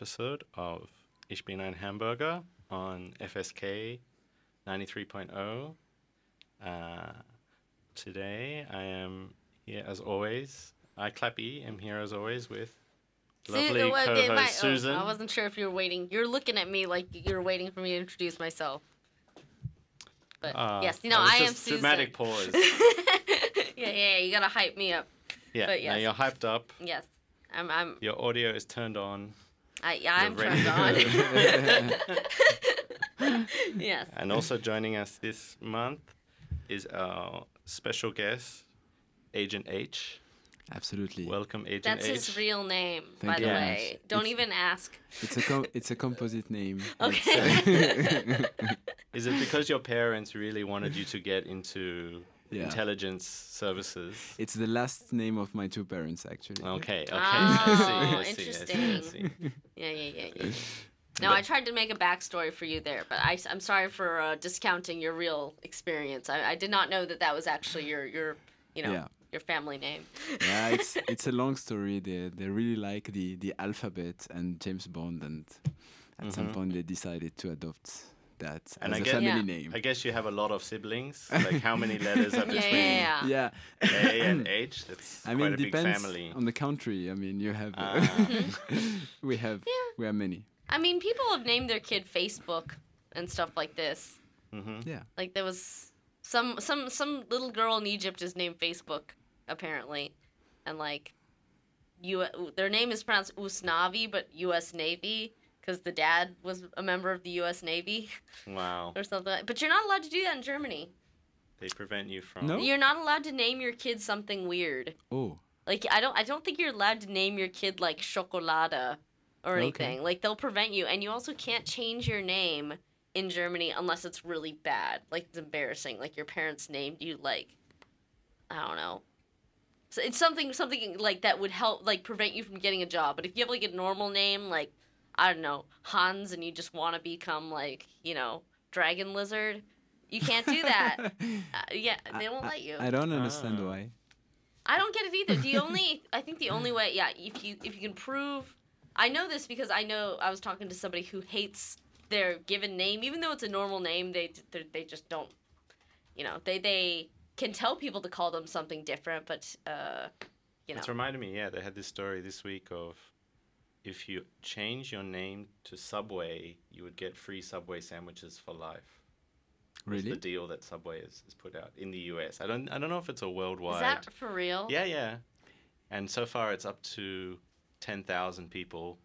welcome to another episode of Ich bin ein Hamburger on FSK 93.0. Uh, today I am here as always. I Clappy am here as always with lovely co-host might- oh, Susan. I wasn't sure if you were waiting. You're looking at me like you're waiting for me to introduce myself. But Ah, yes, you know, I am Susan. Dramatic pause. yeah, yeah, yeah, you gotta hype me up. Yeah, But now you're hyped up. Yes, I'm. I'm. Your audio is turned on. I, yeah, I'm You're turned on. yes. And also joining us this month is our special guest, Agent H. Absolutely. Welcome, Agent That's H. his real name, Thank by you the very way. Don't It's- even ask. it's a com- it's a composite name. Okay. Uh, Is it because your parents really wanted you to get into Yeah. intelligence services? it's the last name of my two parents, actually. Okay, okay. Oh, see, interesting. see. Yeah, yeah, yeah, yeah. No, I tried to make a backstory for you there, but I, am sorry for uh, discounting your real experience. I, I did not know that that was actually your, your you know, Yeah. your family name. yeah, it's it's a long story. They they really like the the alphabet and James Bond, and at some Mhm. point they decided to adopt that And as I a get- family Yeah. name. I guess you have a lot of siblings. Like how many letters are between yeah, yeah. yeah. A and H? That's I quite mean, a big depends family. on the country. I mean, you have uh, we have we have many. I mean, people have named their kid Facebook and stuff like this. hmm Yeah. Like there was some some some little girl in Egypt is named Facebook apparently, and like, you their name is pronounced Usnavi but U.S. Navy because the dad was a member of the U.S. Navy Wow. or something. like- But you're not allowed to do that in Germany. They prevent you from. No? You're not allowed to name your kid something weird. Oh, Like I don't I don't think you're allowed to name your kid like Chocolada or Okay. anything. Like they'll prevent you and you also can't change your name in Germany unless it's really bad. Like it's embarrassing. Like your parents named you like I don't know. So it's something something like that would help like prevent you from getting a job. But if you have like a normal name like I don't know, Hans and you just want to become like, you know, dragon lizard, you can't do that. uh, yeah, they won't I- let you. I don't understand Ah. why. I don't get it either. The only I think the only way, yeah, if you if you can prove, I know this because I know I was talking to somebody who hates their given name, even though it's a normal name. They they they just don't, you know, they they can tell people to call them something different, but uh, you know, It's reminded me, yeah, they had this story this week of if you change your name to Subway, you would get free Subway sandwiches for life. Really? the deal that Subway has, has put out in the US. I don't I don't know if it's a worldwide. is that for real? Yeah, yeah. And so far it's up to 10,000 people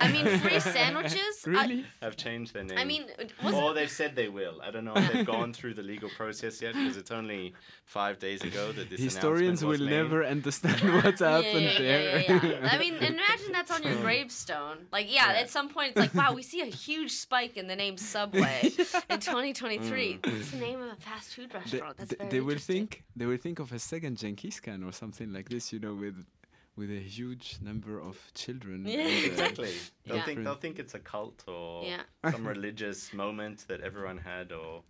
I mean, free sandwiches. I- Really? have changed their name. I, mean, was or they've said they will. I don't know if they've gone through the legal process yet because it's only five days ago that this Historians will was made. never understand what happened yeah, yeah, there. Yeah, yeah, yeah. I mean, imagine that's on your hmm. gravestone. Like, yeah, Yeah. at some point it's like, wow, we see a huge spike in the name Subway in 2023. It's hmm. the name of a fast food they, restaurant. That's they- very they will think they will think of a second Genghis Khan or something like this, you know, with with a huge number of children. Yeah. uh, Exactly. They'll Yeah. think they'll think it's a cult or Yeah. some religious moment that everyone had, or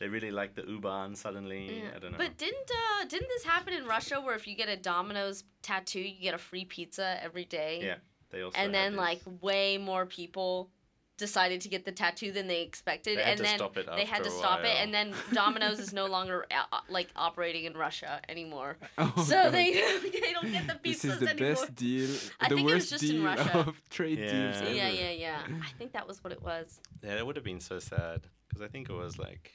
they really like the U-Bahn suddenly. Yeah. I don't know. But didn't uh, didn't this happen in Russia where if you get a Domino's tattoo, you get a free pizza every day? yeah, they also. And then this. like way more people decided to get the tattoo than they expected They and then they had to stop it and then Domino's is no longer uh, like operating in Russia anymore. oh so God. they they don't get the pizzas This is the anymore. best deal, I the think it was worst just in deal Russia. of trade Yeah. deals ever. Yeah, yeah, yeah. I think that was what it was. yeah, it would have been so sad because I think it was like,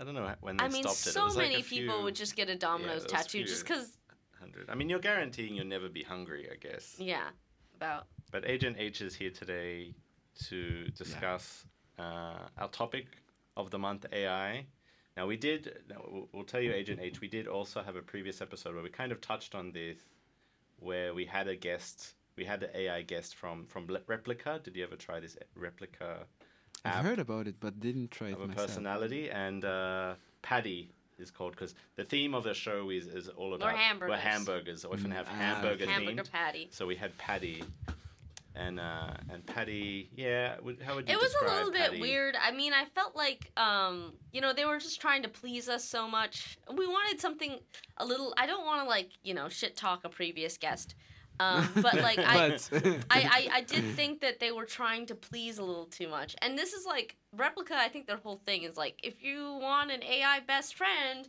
I don't know when they I mean, stopped it. it so was like many a people few would just get a Domino's those tattoo just because, hundred. I mean, you're guaranteeing you'll never be hungry, I guess. yeah, about. But Agent H is here today to discuss uh, our topic of the month, AI. Now we did. Now we'll, we'll tell you, Agent H. We did also have a previous episode where we kind of touched on this, where we had a guest. We had an AI guest from from Replika. Did you ever try this Replika I've heard about it, but didn't try it of a myself. personality? And uh, Paddy is called because the theme of the show is is all about hamburgers. We're hamburgers. Often Mm, have ah, hamburger okay. Hamburger themed. patty. So we had Paddy, and uh, and Petty. yeah. How would you It was a describe little bit Paddy? weird. I mean, I felt like, um, you know, they were just trying to please us so much. We wanted something a little. I don't want to like, you know, shit talk a previous guest. Um, but like I, But- I, I, I did think that they were trying to please a little too much. And this is like replika. I think their whole thing is like if you want an AI best friend,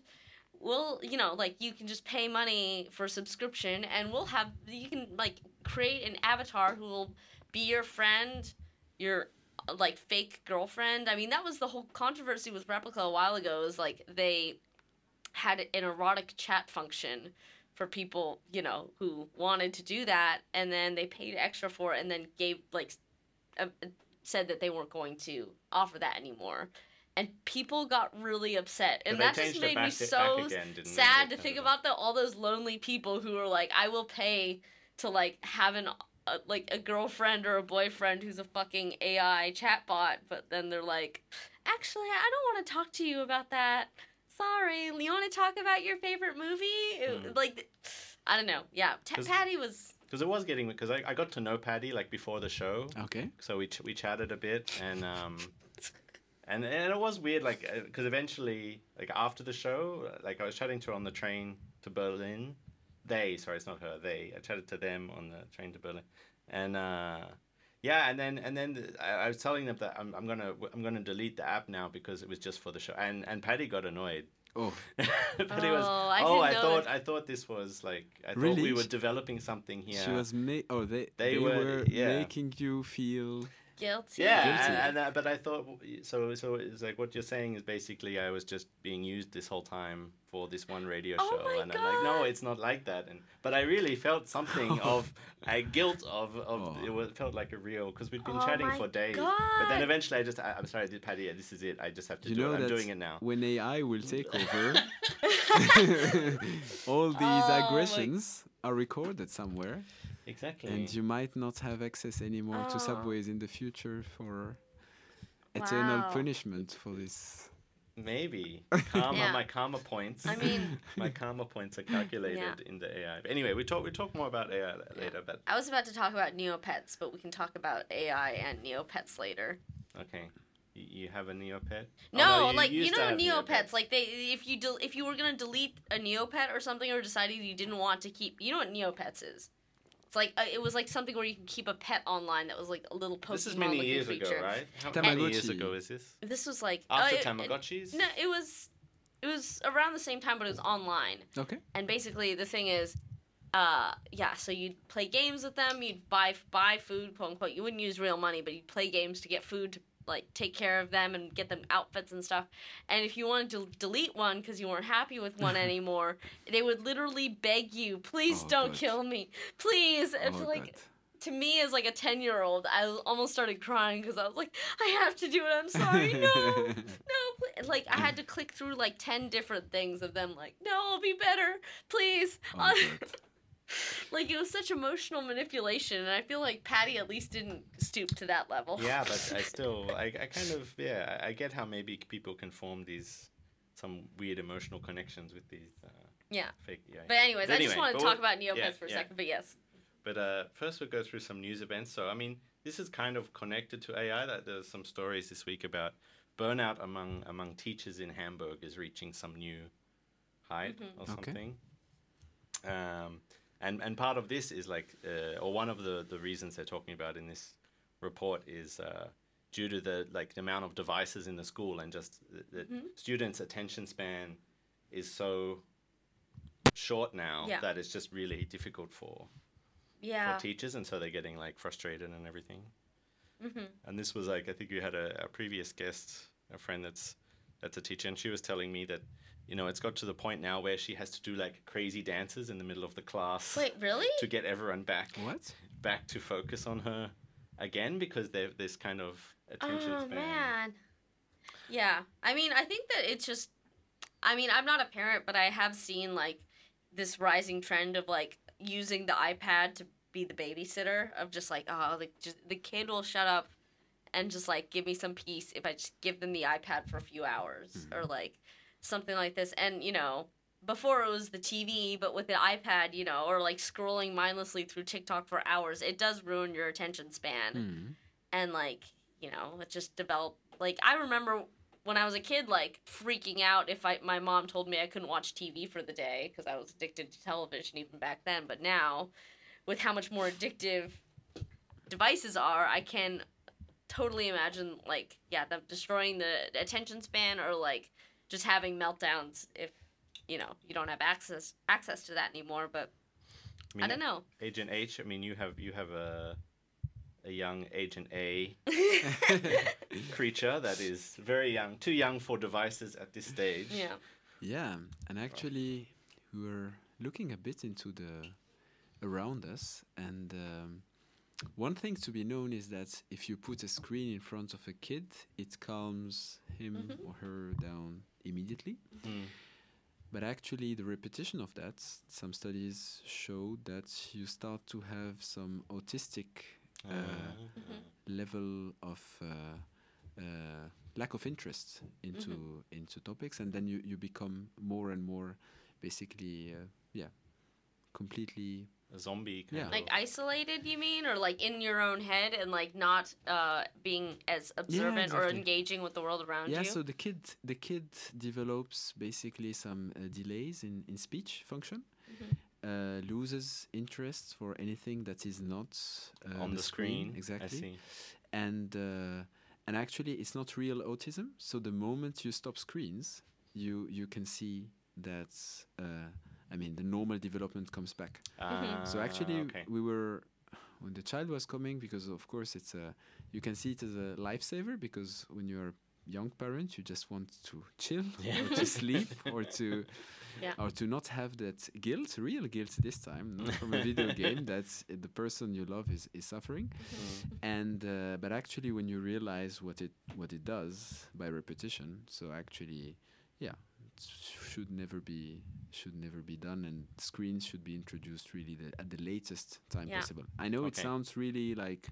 we'll you know like you can just pay money for subscription and we'll have you can like create an avatar who will be your friend, your like fake girlfriend. I mean that was the whole controversy with replika a while ago. Is like they had an erotic chat function for people, you know, who wanted to do that, and then they paid extra for it, and then gave like uh, said that they weren't going to offer that anymore, and people got really upset, and that just made me so again, sad to think about the, all those lonely people who are like, I will pay to like have an uh, like a girlfriend or a boyfriend who's a fucking AI chatbot, but then they're like, actually, I don't want to talk to you about that. Sorry, you want to talk about your favorite movie? It- Mm. Like, I don't know. Yeah, T- Patty was. Because it was getting because I, I got to know Patty like before the show, okay. so we ch- we chatted a bit and um, and and it was weird like because eventually like after the show like I was chatting to her on the train to Berlin. They sorry it's not her they I chatted to them on the train to Berlin, and uh, yeah and then and then th- I, I was telling them that I'm, I'm gonna I'm gonna delete the app now because it was just for the show and and Paddy got annoyed. Oh, Paddy was Oh, I oh I thought that. I thought this was like I thought we were developing something here. she was ma- Oh, they They they, were- were, yeah. making you feel. Guilty. Yeah, Guilty. and, and uh, but I thought so. So it's like what you're saying is basically I was just being used this whole time for this one radio Oh show, and I'm like, no, it's not like that. And but I really felt something oh. of a guilt of of Oh. it was, felt like a real because we'd been Oh chatting for days. But then eventually I just I, I'm sorry, Patty, this is it. I just have to You do know it. I'm doing it now. when AI will take over, all these Oh aggressions are recorded somewhere, Exactly. and you might not have access anymore Oh. to subways in the future for eternal Wow. punishment for this. Maybe karma. Yeah. My karma points. I mean, my karma points are calculated in the AI. But anyway, we talk we talk more about AI later. But I was about to talk about Neopets, but we can talk about AI and Neopets later. okay, you, you have a Neopet? Oh, No, like you used know have Neopets, like they if you del- if you were gonna delete a Neopet or something or decided you didn't want to keep, you know what Neopets is? It's like uh, it was like something where you can keep a pet online that was like a little Pokemon This is many years creature. ago, right? How many years ago is this? This was like After uh, it- Tamagotchis? No, it was it was around the same time, but it was online. Okay. And basically, the thing is, uh, yeah. So you'd play games with them. You'd buy buy food, quote unquote. You wouldn't use real money, but you'd play games to get food to like take care of them and get them outfits and stuff. And if you wanted to delete one because you weren't happy with one anymore, they would literally beg you, please Oh, don't God. kill me, please. And oh, like God. to me as like a 10 year old i almost started crying because i was like i have to do it i'm sorry no no please. like i had to click through like 10 different things of them like no i'll be better please Oh. like it was such emotional manipulation and i feel like patty at least didn't stoop to that level Yeah, but I still, I, I kind of, yeah, I I get how maybe people can form these, some weird emotional connections with these uh, yeah fake yeah but anyways But i just anyway, want to talk about neopets yeah, for a yeah. second but yes But uh, first, we'll go through some news events. So, I mean, this is kind of connected to AI. That there's some stories this week about burnout among among teachers in Hamburg is reaching some new height Mhm. or Okay. something. Um, and and part of this is like, uh, or one of the the reasons they're talking about in this report is. Uh, Due to the like the amount of devices in the school and just the, Mhm. students' attention span is so short now Yeah. that it's just really difficult for yeah for teachers, and so they're getting like frustrated and everything. hmm And this was like I think you had a, a previous guest, a friend that's that's a teacher, and she was telling me that you know it's got to the point now where she has to do like crazy dances in the middle of the class wait really to get everyone back What? back to focus on her again because they've this kind of attention oh span. man yeah i mean i think that it's just i mean i'm not a parent but i have seen like this rising trend of like using the ipad to be the babysitter of just like oh the, just, the kid will shut up and just like give me some peace if i just give them the ipad for a few hours mm-hmm. or like something like this. And you know before it was the tv but with the ipad you know or like scrolling mindlessly through tiktok for hours it does ruin your attention span. Hmm. and like you know it just developed like i remember when i was a kid like freaking out if I, my mom told me i couldn't watch tv for the day because i was addicted to television even back then. But now with how much more addictive devices are, I can totally imagine like yeah, them destroying the attention span or like just having meltdowns if you know you don't have access access to that anymore. But I, mean, I don't know. Agent H. I mean, you have you have a a young Agent A creature that is very young, too young for devices at this stage. yeah. Yeah, and actually, we were looking a bit into the around us, and um, one thing to be known is that if you put a screen in front of a kid, it calms him Mhm. or her down immediately. Mm. But actually, the repetition of that, some studies show that you start to have some autistic uh, Uh, level of uh, uh, lack of interest into into topics, and then you, you become more and more, basically, uh, yeah, completely. A zombie. Kind Yeah. Of. Like isolated, you mean, or like in your own head and like not uh, being as observant or exactly. engaging with the world around yeah, you. Yeah, so the kid the kid develops basically some uh, delays in in speech function. Mm-hmm. Uh, loses interest for anything that is not uh, on the screen. exactly I see. and uh, and actually it's not real autism so the moment you stop screens you you can see that uh, i mean the normal development comes back so Ah, actually okay. we were when the child was coming because of course it's a you can see it as a lifesaver because when you're young parent you just want to chill Yeah. or to sleep or to Yeah. or to not have that guilt real guilt this time not from a video game that the person you love is, is suffering Mm. and uh, but actually when you realize what it what it does by repetition so actually yeah it should never be should never be done and screens should be introduced really the, at the latest time Yeah. possible i know it sounds really like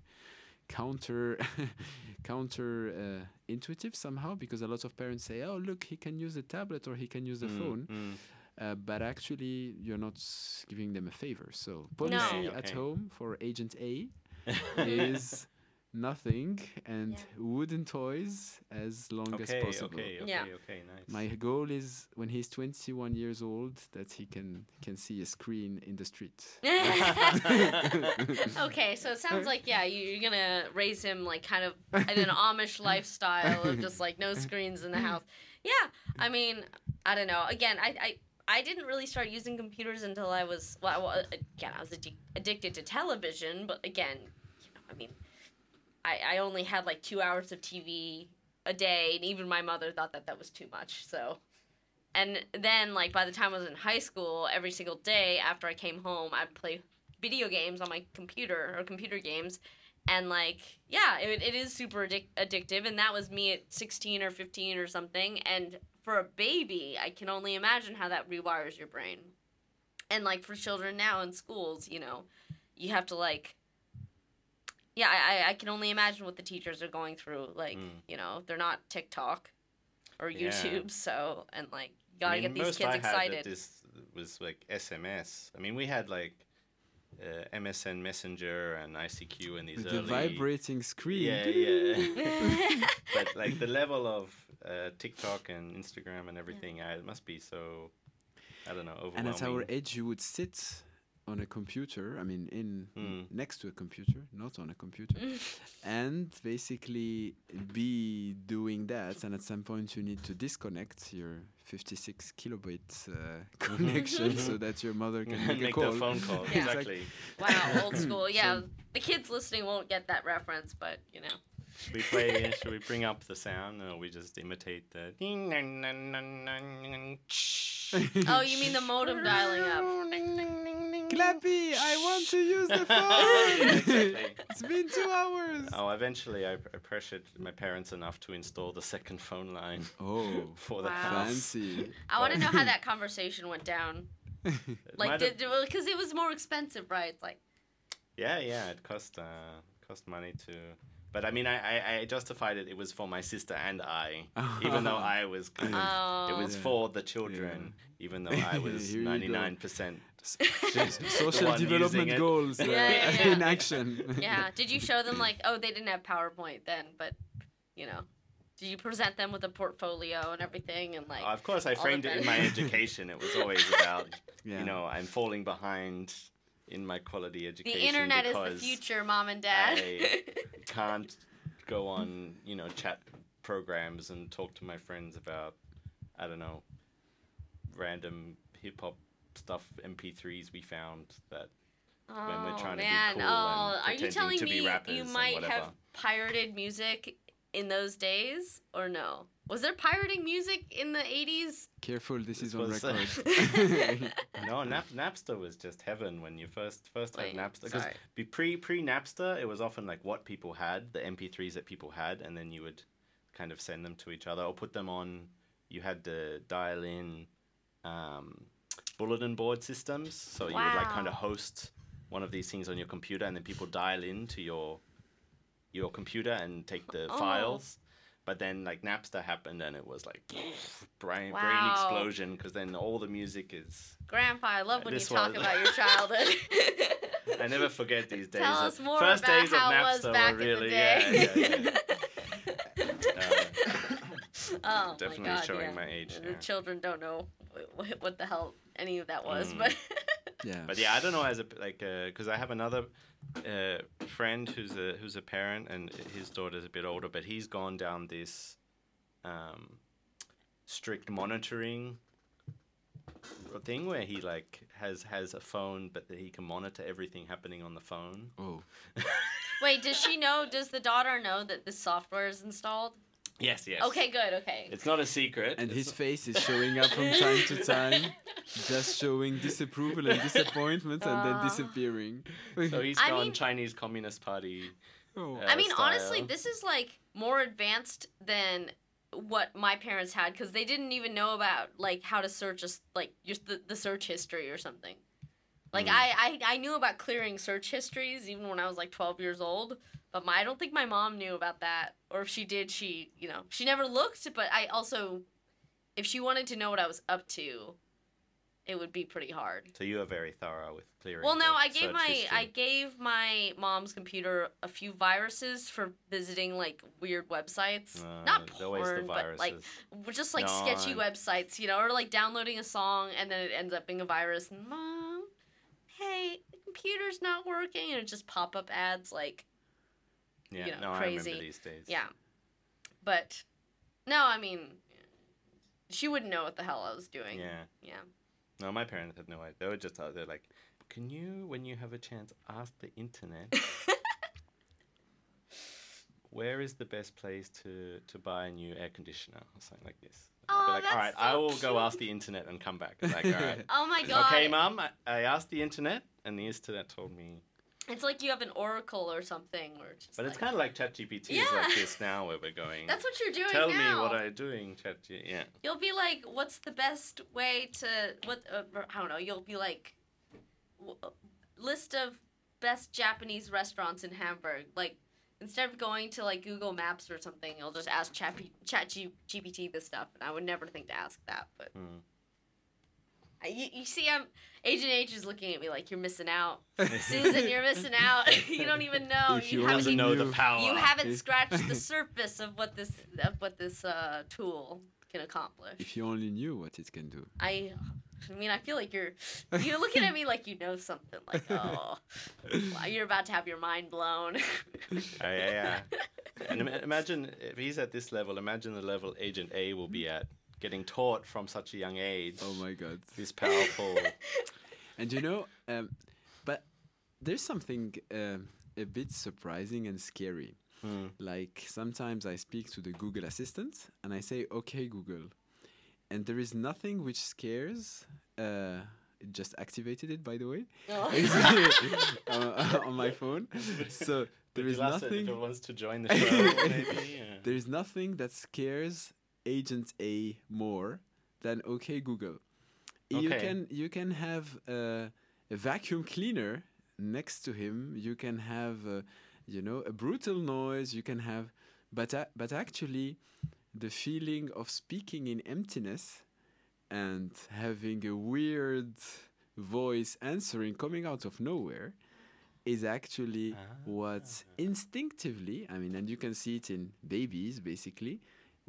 counter counter uh, intuitive somehow because a lot of parents say oh look he can use the tablet or he can use the Mm, phone mm. uh, but actually you're not giving them a favor so policy at Okay. home for agent a is nothing and Yeah. wooden toys as long as possible. okay, okay, Yeah. okay, nice. My goal is when he's 21 years old that he can can see a screen in the street. okay, so it sounds like yeah, you, you're gonna raise him like kind of in an Amish lifestyle of just like no screens in the house. Yeah, I mean, I don't know. Again, I I, I didn't really start using computers until I was well, I wa- again I was addic- addicted to television, but again, you know, I mean, I I only had like two hours of TV a day, and even my mother thought that that was too much. So. And then, like, by the time I was in high school, every single day after I came home, I'd play video games on my computer or computer games and like yeah it, it is super addic- addictive and that was me at 16 or 15 or something and for a baby i can only imagine how that rewires your brain and like for children now in schools you know you have to like yeah i, I- I can only imagine what the teachers are going through like Mm. you know they're not tiktok or Yeah. youtube so and like you gotta I mean, get these most kids I had at excited this was like SMS. I mean, we had like uh, MSN Messenger and ICQ and these With early. the vibrating screen. Yeah, yeah. but like the level of uh, TikTok and Instagram and everything, uh, it must be so. I don't know, And at our age, you would sit on a computer. I mean, in Mm. next to a computer, not on a computer, and basically be doing that. And at some point, you need to disconnect your 56 kilobit uh, connection so that your mother can make, Make a call. the phone call. Yeah. Exactly. wow old school yeah the kids listening won't get that reference but you know Should we play? should we bring up the sound, or we just imitate the? oh you mean the modem dialing up Clappy, I want to use the phone. Exactly. it's been two hours. Oh, eventually I, I pressured my parents enough to install the second phone line Oh, for the Wow. house. fancy. i want to know how that conversation went down like did because it was more expensive right like yeah, yeah, it cost uh, cost money to. But I mean, I, I, I justified it. It was for my sister and I, even though I was. Kind of, it oh was Yeah. for the children, even though I was Here you go. ninety nine percent. Social development goals uh, Yeah, yeah, yeah. in action. yeah did you show them like oh they didn't have powerpoint then but you know did you present them with a portfolio and everything and like Of course, I framed it in my education. It was always about, Yeah. you know, I'm falling behind in my quality education. The internet is the future, mom and dad. I can't go on, you know, chat programs and talk to my friends about, I don't know, random hip hop stuff, MP3s we found that when we're Oh, trying to be man. cool oh, and are you telling to be me rappers you might have pirated music in those days or no? Was there pirating music in the 80s? Careful, this, This is on record. no, Nap- Napster was just heaven when you first first had Wait, Napster. Because pre pre Napster, it was often like what people had, the MP3s that people had, and then you would kind of send them to each other or put them on. You had to dial in um, bulletin board systems, so you would like kind of host one of these things on your computer, and then people dial into your your computer and take the Oh. files. But then like Napster happened, and it was like brain brain explosion because then all the music is. Grandpa, I love when you talk was- about your childhood. I never forget these days. Tell us more First about days how of it was Napster back were in really yeah, day. yeah, yeah. oh Definitely my God, showing my age, The children don't know what, what the hell any of that was, Mm. but yeah. But yeah, I don't know as a like because I have another uh, friend who's a who's a parent and his daughter's a bit older, but he's gone down this um, strict monitoring thing where he like has has a phone, but that he can monitor everything happening on the phone. oh, wait, does she know? Does the daughter know that this software is installed? Yes, yes. Okay, good. Okay. It's not a secret. and It's his face is showing up from time to time, just showing disapproval and disappointment, and then disappearing. So he's I gone mean- Chinese Communist Party. oh. uh, I mean, honestly, this is like more advanced than what my parents had because they didn't even know about like how to search just like just the, the search history or something. Like Mm. I, I I knew about clearing search histories even when I was like 12 years old, but my, I don't think my mom knew about that. Or if she did, she you know she never looked. But I also, if she wanted to know what I was up to, it would be pretty hard. So you are very thorough with clearing. Well, no, I gave my history. I gave my mom's computer a few viruses for visiting like weird websites. Uh, Not porn, but like just like sketchy No, I- websites, you know, or like downloading a song and then it ends up being a virus. And mom, hey, the computer's not working, and it just pop up ads like yeah, you know, no, I remember these days. yeah. But no, I mean, she wouldn't know what the hell I was doing. Yeah. Yeah. No, my parents had no idea. They were just uh, out there like, can you, when you have a chance, ask the internet where is the best place to, to buy a new air conditioner or something like this. I'll be Oh, like, all right, that's I so will go ask the internet and come back. Like, all right. Oh my god. okay, mum, I, I asked the internet and the internet told me. It's like you have an oracle or something, or just. But it's kind of like ChatGPT is Yeah. like this now where we're going. That's what you're doing Tell now. me what I'm doing, ChatGPT. Yeah. You'll be like, "What's the best way to what?" Uh, I don't know. You'll be like, w- uh, "List of best Japanese restaurants in Hamburg." Like instead of going to like Google Maps or something, you'll just ask Chat Chat G- GPT this stuff, and I would never think to ask that. But Mm. I, you, you see, I'm Agent H is looking at me like you're missing out, Susan. You're missing out. you don't even know. If you you haven't Doesn't know the power. you haven't scratched the surface of what this of what this uh, tool can accomplish. If you only knew what it can do. I, I mean, I feel like you're you're looking at me like you know something. Like, oh, wow, you're about to have your mind blown. Oh, yeah, yeah. And ima- imagine if he's at this level, imagine the level Agent A will be at, getting taught from such a young age. Oh my god. This powerful. And you know, um, but there's something um, a bit surprising and scary. Hmm. Like sometimes I speak to the Google Assistant and I say, "Okay, Google," and there is nothing which scares. Uh, it just activated it, by the way, uh, on my phone. So there Did is you ask it nothing. If it wants to join the show, maybe. Yeah. There is nothing that scares Agent A more than OK Google. You can you can have a, a vacuum cleaner next to him. You can have uh, you know a brutal noise. You can have, but a- but actually, the feeling of speaking in emptiness and having a weird voice answering coming out of nowhere is actually what instinctively, I mean, and you can see it in babies basically,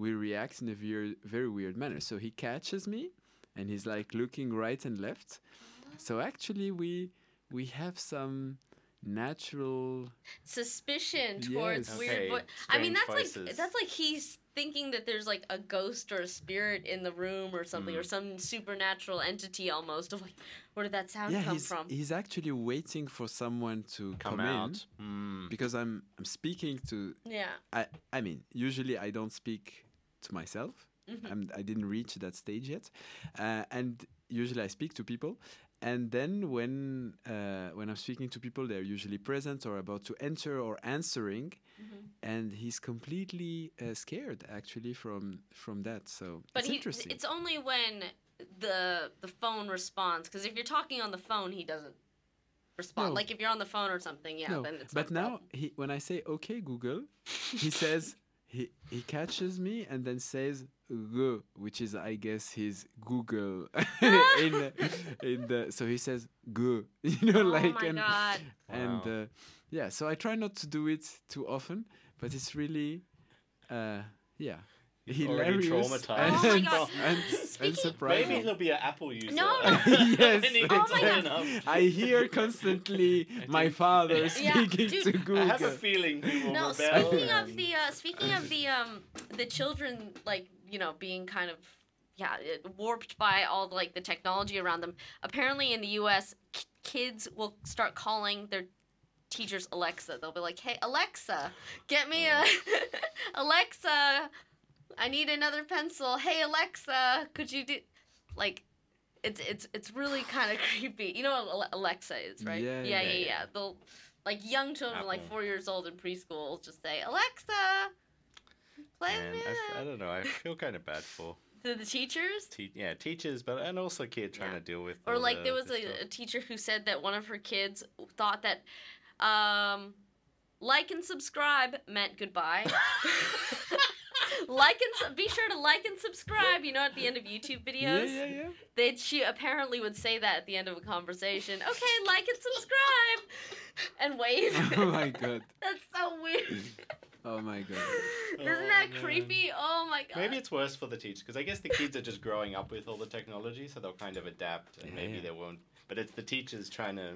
we react in a very, very weird manner. So he catches me and he's like looking right and left. So actually, we we have some natural suspicion towards Yes. weird Okay, vo- I mean that's voices. like that's like he's thinking that there's like a ghost or a spirit in the room or something Mm. or some supernatural entity almost of like where did that sound yeah come he's, from? he's actually waiting for someone to Come, come, out. in Mm. because i'm i'm speaking to yeah. i i mean usually i don't speak to myself Mhm. I'm, i didn't reach that stage yet uh, and usually i speak to people and then when uh, when i'm speaking to people they're usually present or about to enter or answering Mhm. and he's completely uh, scared actually from from that so But it's he interesting it's only when the the phone responds cuz if you're talking on the phone he doesn't respond. No. Like if you're on the phone or something, yeah, no, then it's but now he when I say okay Google, he says he he catches me and then says go, which is I guess his Google in in the so he says go, you know, oh like my and god. and Wow. uh, yeah. So I try not to do it too often, but it's really uh, yeah. He's already hilarious traumatized. Oh my and, God. and, and Speaking- surprising. Maybe he'll be an Apple user. No, no. Yes, When he Oh my old God. enough. I hear constantly my think- father Yeah, speaking dude, to Google. I have a feeling he will No, rebel. speaking of and- the uh, speaking of the um the children like you know being kind of yeah uh, warped by all the, like the technology around them. Apparently in the U.S., k- kids will start calling their teachers Alexa. They'll be like, "Hey Alexa, get me a Alexa, I need another pencil. Hey Alexa, could you do like." It's it's it's really kind of creepy. You know what Alexa is, right? Yeah, yeah, yeah, yeah. yeah. yeah. They'll like young children, like four years old in preschool, just say Alexa, play me I, I a-" don't know. I feel kind of bad for to the teachers. te- yeah teachers, but and also kids trying to deal with. Or like the- there was a, a teacher who said that one of her kids thought that um, like and subscribe meant goodbye. like and su- be sure to like and subscribe. You know, at the end of YouTube videos, yeah, yeah. they she apparently would say that at the end of a conversation. Okay, like and subscribe, and wave. oh my god. That's so weird. Oh my god. Isn't Oh, that man. creepy? Oh my god. Maybe it's worse for the teachers because I guess the kids are just growing up with all the technology, so they'll kind of adapt, and maybe Yeah. they won't. But it's the teachers trying to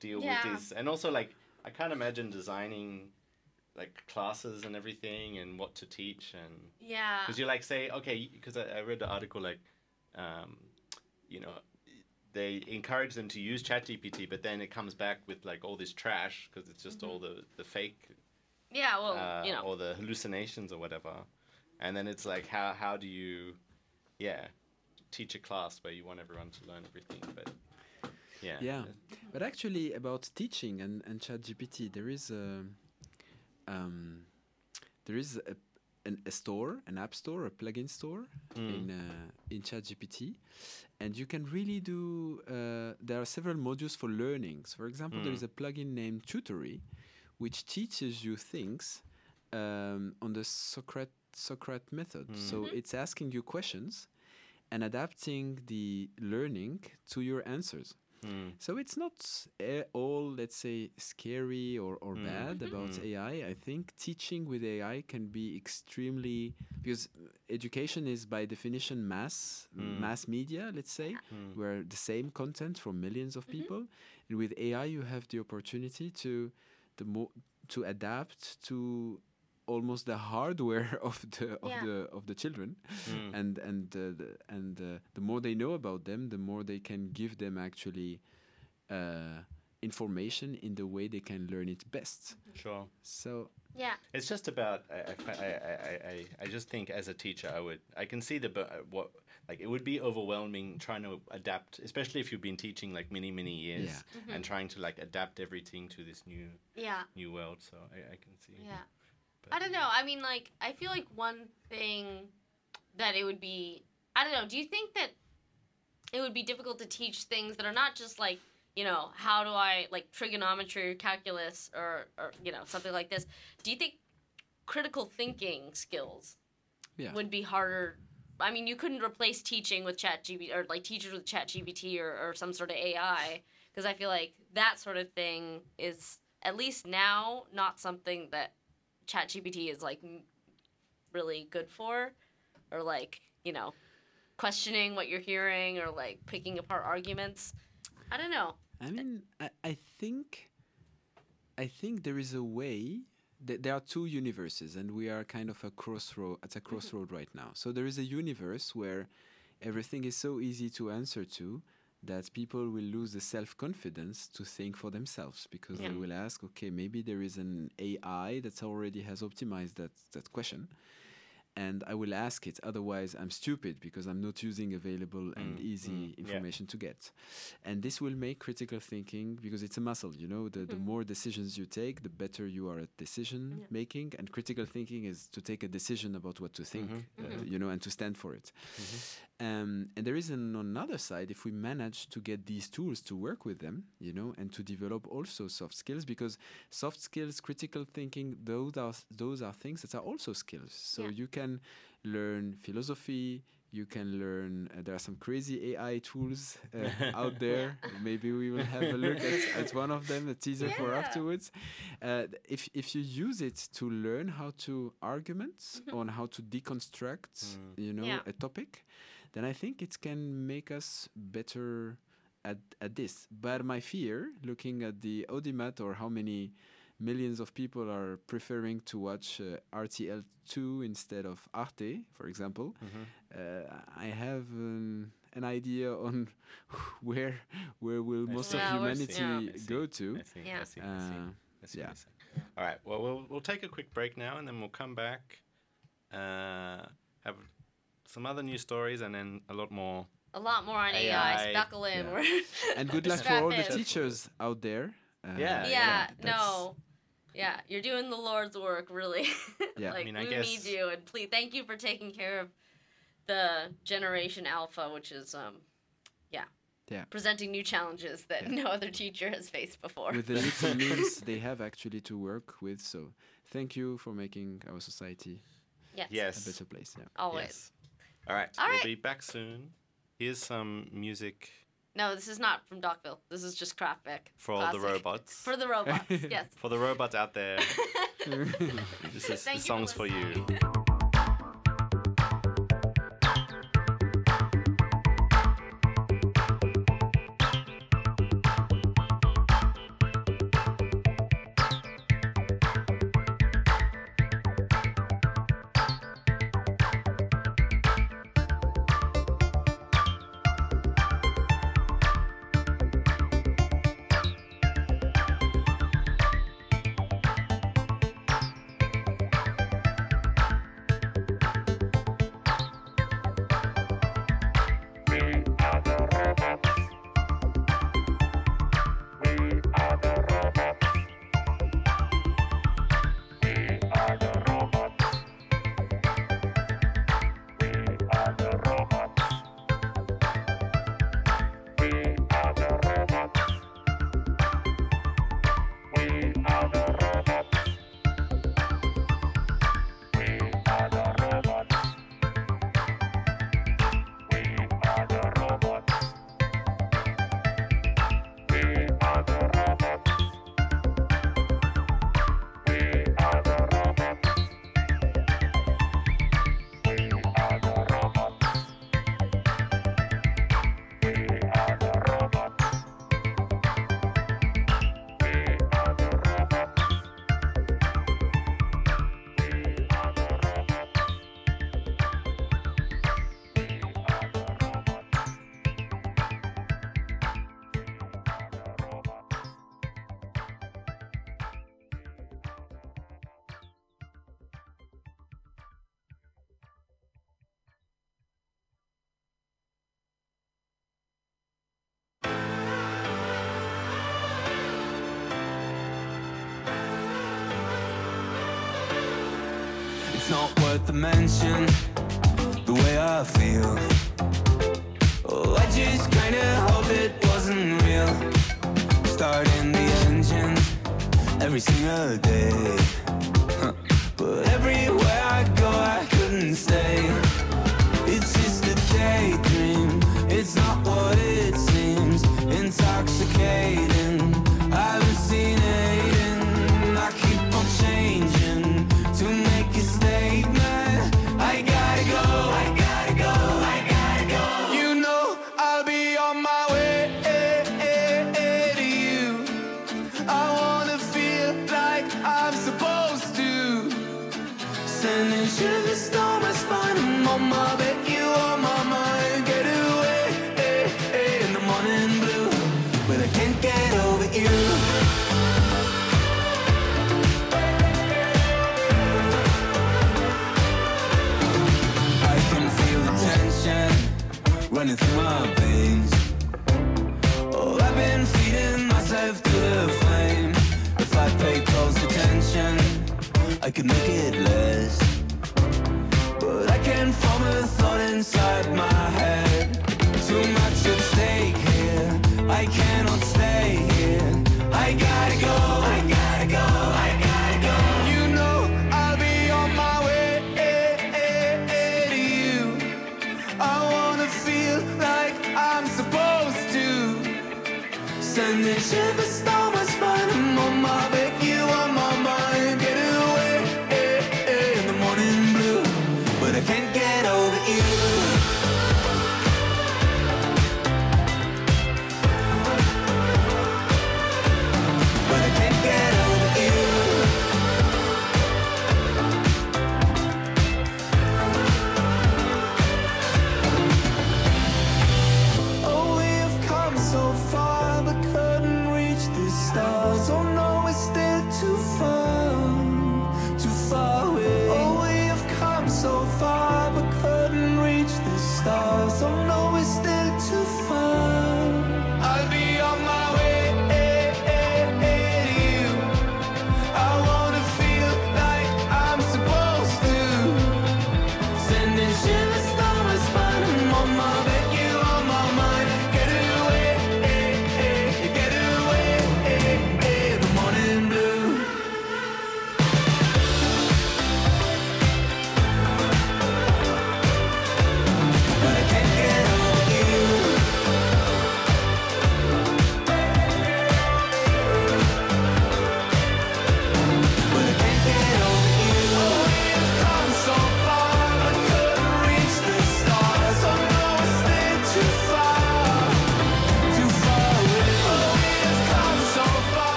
deal Yeah. with this, and also like I can't imagine designing like classes and everything and what to teach and Yeah. because you like say okay because I, I read the article like um, you know they encourage them to use ChatGPT, but then it comes back with like all this trash because it's just all the the fake Yeah. Well, uh, you know. or the hallucinations or whatever. And then it's like, how how do you, yeah, teach a class where you want everyone to learn everything? But yeah, Yeah. But actually, about teaching and, and ChatGPT, there is a um, there is a, an, a store, an app store, a plugin store Mm. in uh, in ChatGPT, and you can really do. Uh, there are several modules for learning. So, for example, there Mm. is a plugin named Tutory, which teaches you things um, on the Socrates Socrates method. So Mhm. it's asking you questions and adapting the learning to your answers. Mm. So it's not all, let's say, scary or, or Mm. bad about Mm. AI. I think teaching with AI can be extremely because education is by definition mass Mm. mass media, let's say, Mm. where the same content from millions of people, and with AI you have the opportunity to the mo- to adapt to almost the hardware of the of Yeah. the of the children Mm. and and uh, the, and uh, the more they know about them, the more they can give them actually uh, information in the way they can learn it best. Sure. So Yeah. It's just about I, I, I, I, I, I just think as a teacher I would I can see the bu- uh, what like it would be overwhelming trying to adapt especially if you've been teaching like many many years Yeah. and trying to like adapt everything to this new Yeah. new world so I, I can see Yeah. But- I don't know. I mean, like, I feel like one thing that it would be. I don't know. Do you think that it would be difficult to teach things that are not just like, you know, how do I, like, trigonometry or calculus or, or you know, something like this? Do you think critical thinking skills Yeah. would be harder? I mean, you couldn't replace teaching with ChatGPT or, like, teachers with ChatGPT or, or some sort of AI because I feel like that sort of thing is, at least now, not something that ChatGPT is like really good for, or like you know, questioning what you're hearing or like picking apart arguments. I don't know. I mean, I, I think, I think there is a way. That there are two universes, and we are kind of a crossroad at a mm-hmm. crossroad right now. So there is a universe where everything is so easy to answer to that people will lose the self confidence to think for themselves because Yeah. they will ask, okay, maybe there is an AI that already has optimized that that question, and I will ask it. Otherwise, I'm stupid because I'm not using available mm, and easy mm, yeah. information to get. And this will make critical thinking because it's a muscle. You know, the, the mm. more decisions you take, the better you are at decision making. And critical thinking is to take a decision about what to think. Mm-hmm. uh, mm-hmm. you know, and to stand for it. Mm-hmm. Um, and there is an another side if we manage to get these tools to work with them, you know, and to develop also soft skills because soft skills, critical thinking, those are those are things that are also skills. So Yeah. you can learn philosophy. You can learn. Uh, there are some crazy AI tools uh, out there. Maybe we will have a look at, at one of them, a teaser for afterwards. Uh, if if you use it to learn how to argument on how to deconstruct, you know, Yeah. a topic, then I think it can make us better at, at this. But my fear, looking at the Audimat or how many millions of people are preferring to watch uh, RTL2 instead of Arte, for example, uh, I have an, an idea on where where will most Yeah, of where's- humanity yeah. Go to. I see. I Yeah. see. I see. I see yeah. what you're saying. All right. Well, we'll we'll take a quick break now, and then we'll come back. Uh, have some other news stories, and then a lot more. A lot more on AI, AI. Buckle in. yeah. We're And good luck for all the in. teachers out there. Uh, Yeah, yeah, that's- no. Yeah, you're doing the Lord's work, really. Yeah. I mean, I we guess- need you, and please thank you for taking care of the Generation Alpha, which is um, yeah, Yeah. presenting new challenges that no other teacher has faced before. with the little means they have actually to work with. So thank you for making our society yes. a better place. Yeah. Always. Yes. All right. All we'll right. be back soon. Here's some music No, this is not from Dockville. This is just Kraftwerk. for all the robots. For the robots, yes. For the robots out there, this is Thank the you for songs for you. Not worth the mention, the way I feel. Oh, I just kinda hope it wasn't real. Starting the engine every single day. Huh. But everywhere I go, I couldn't stay.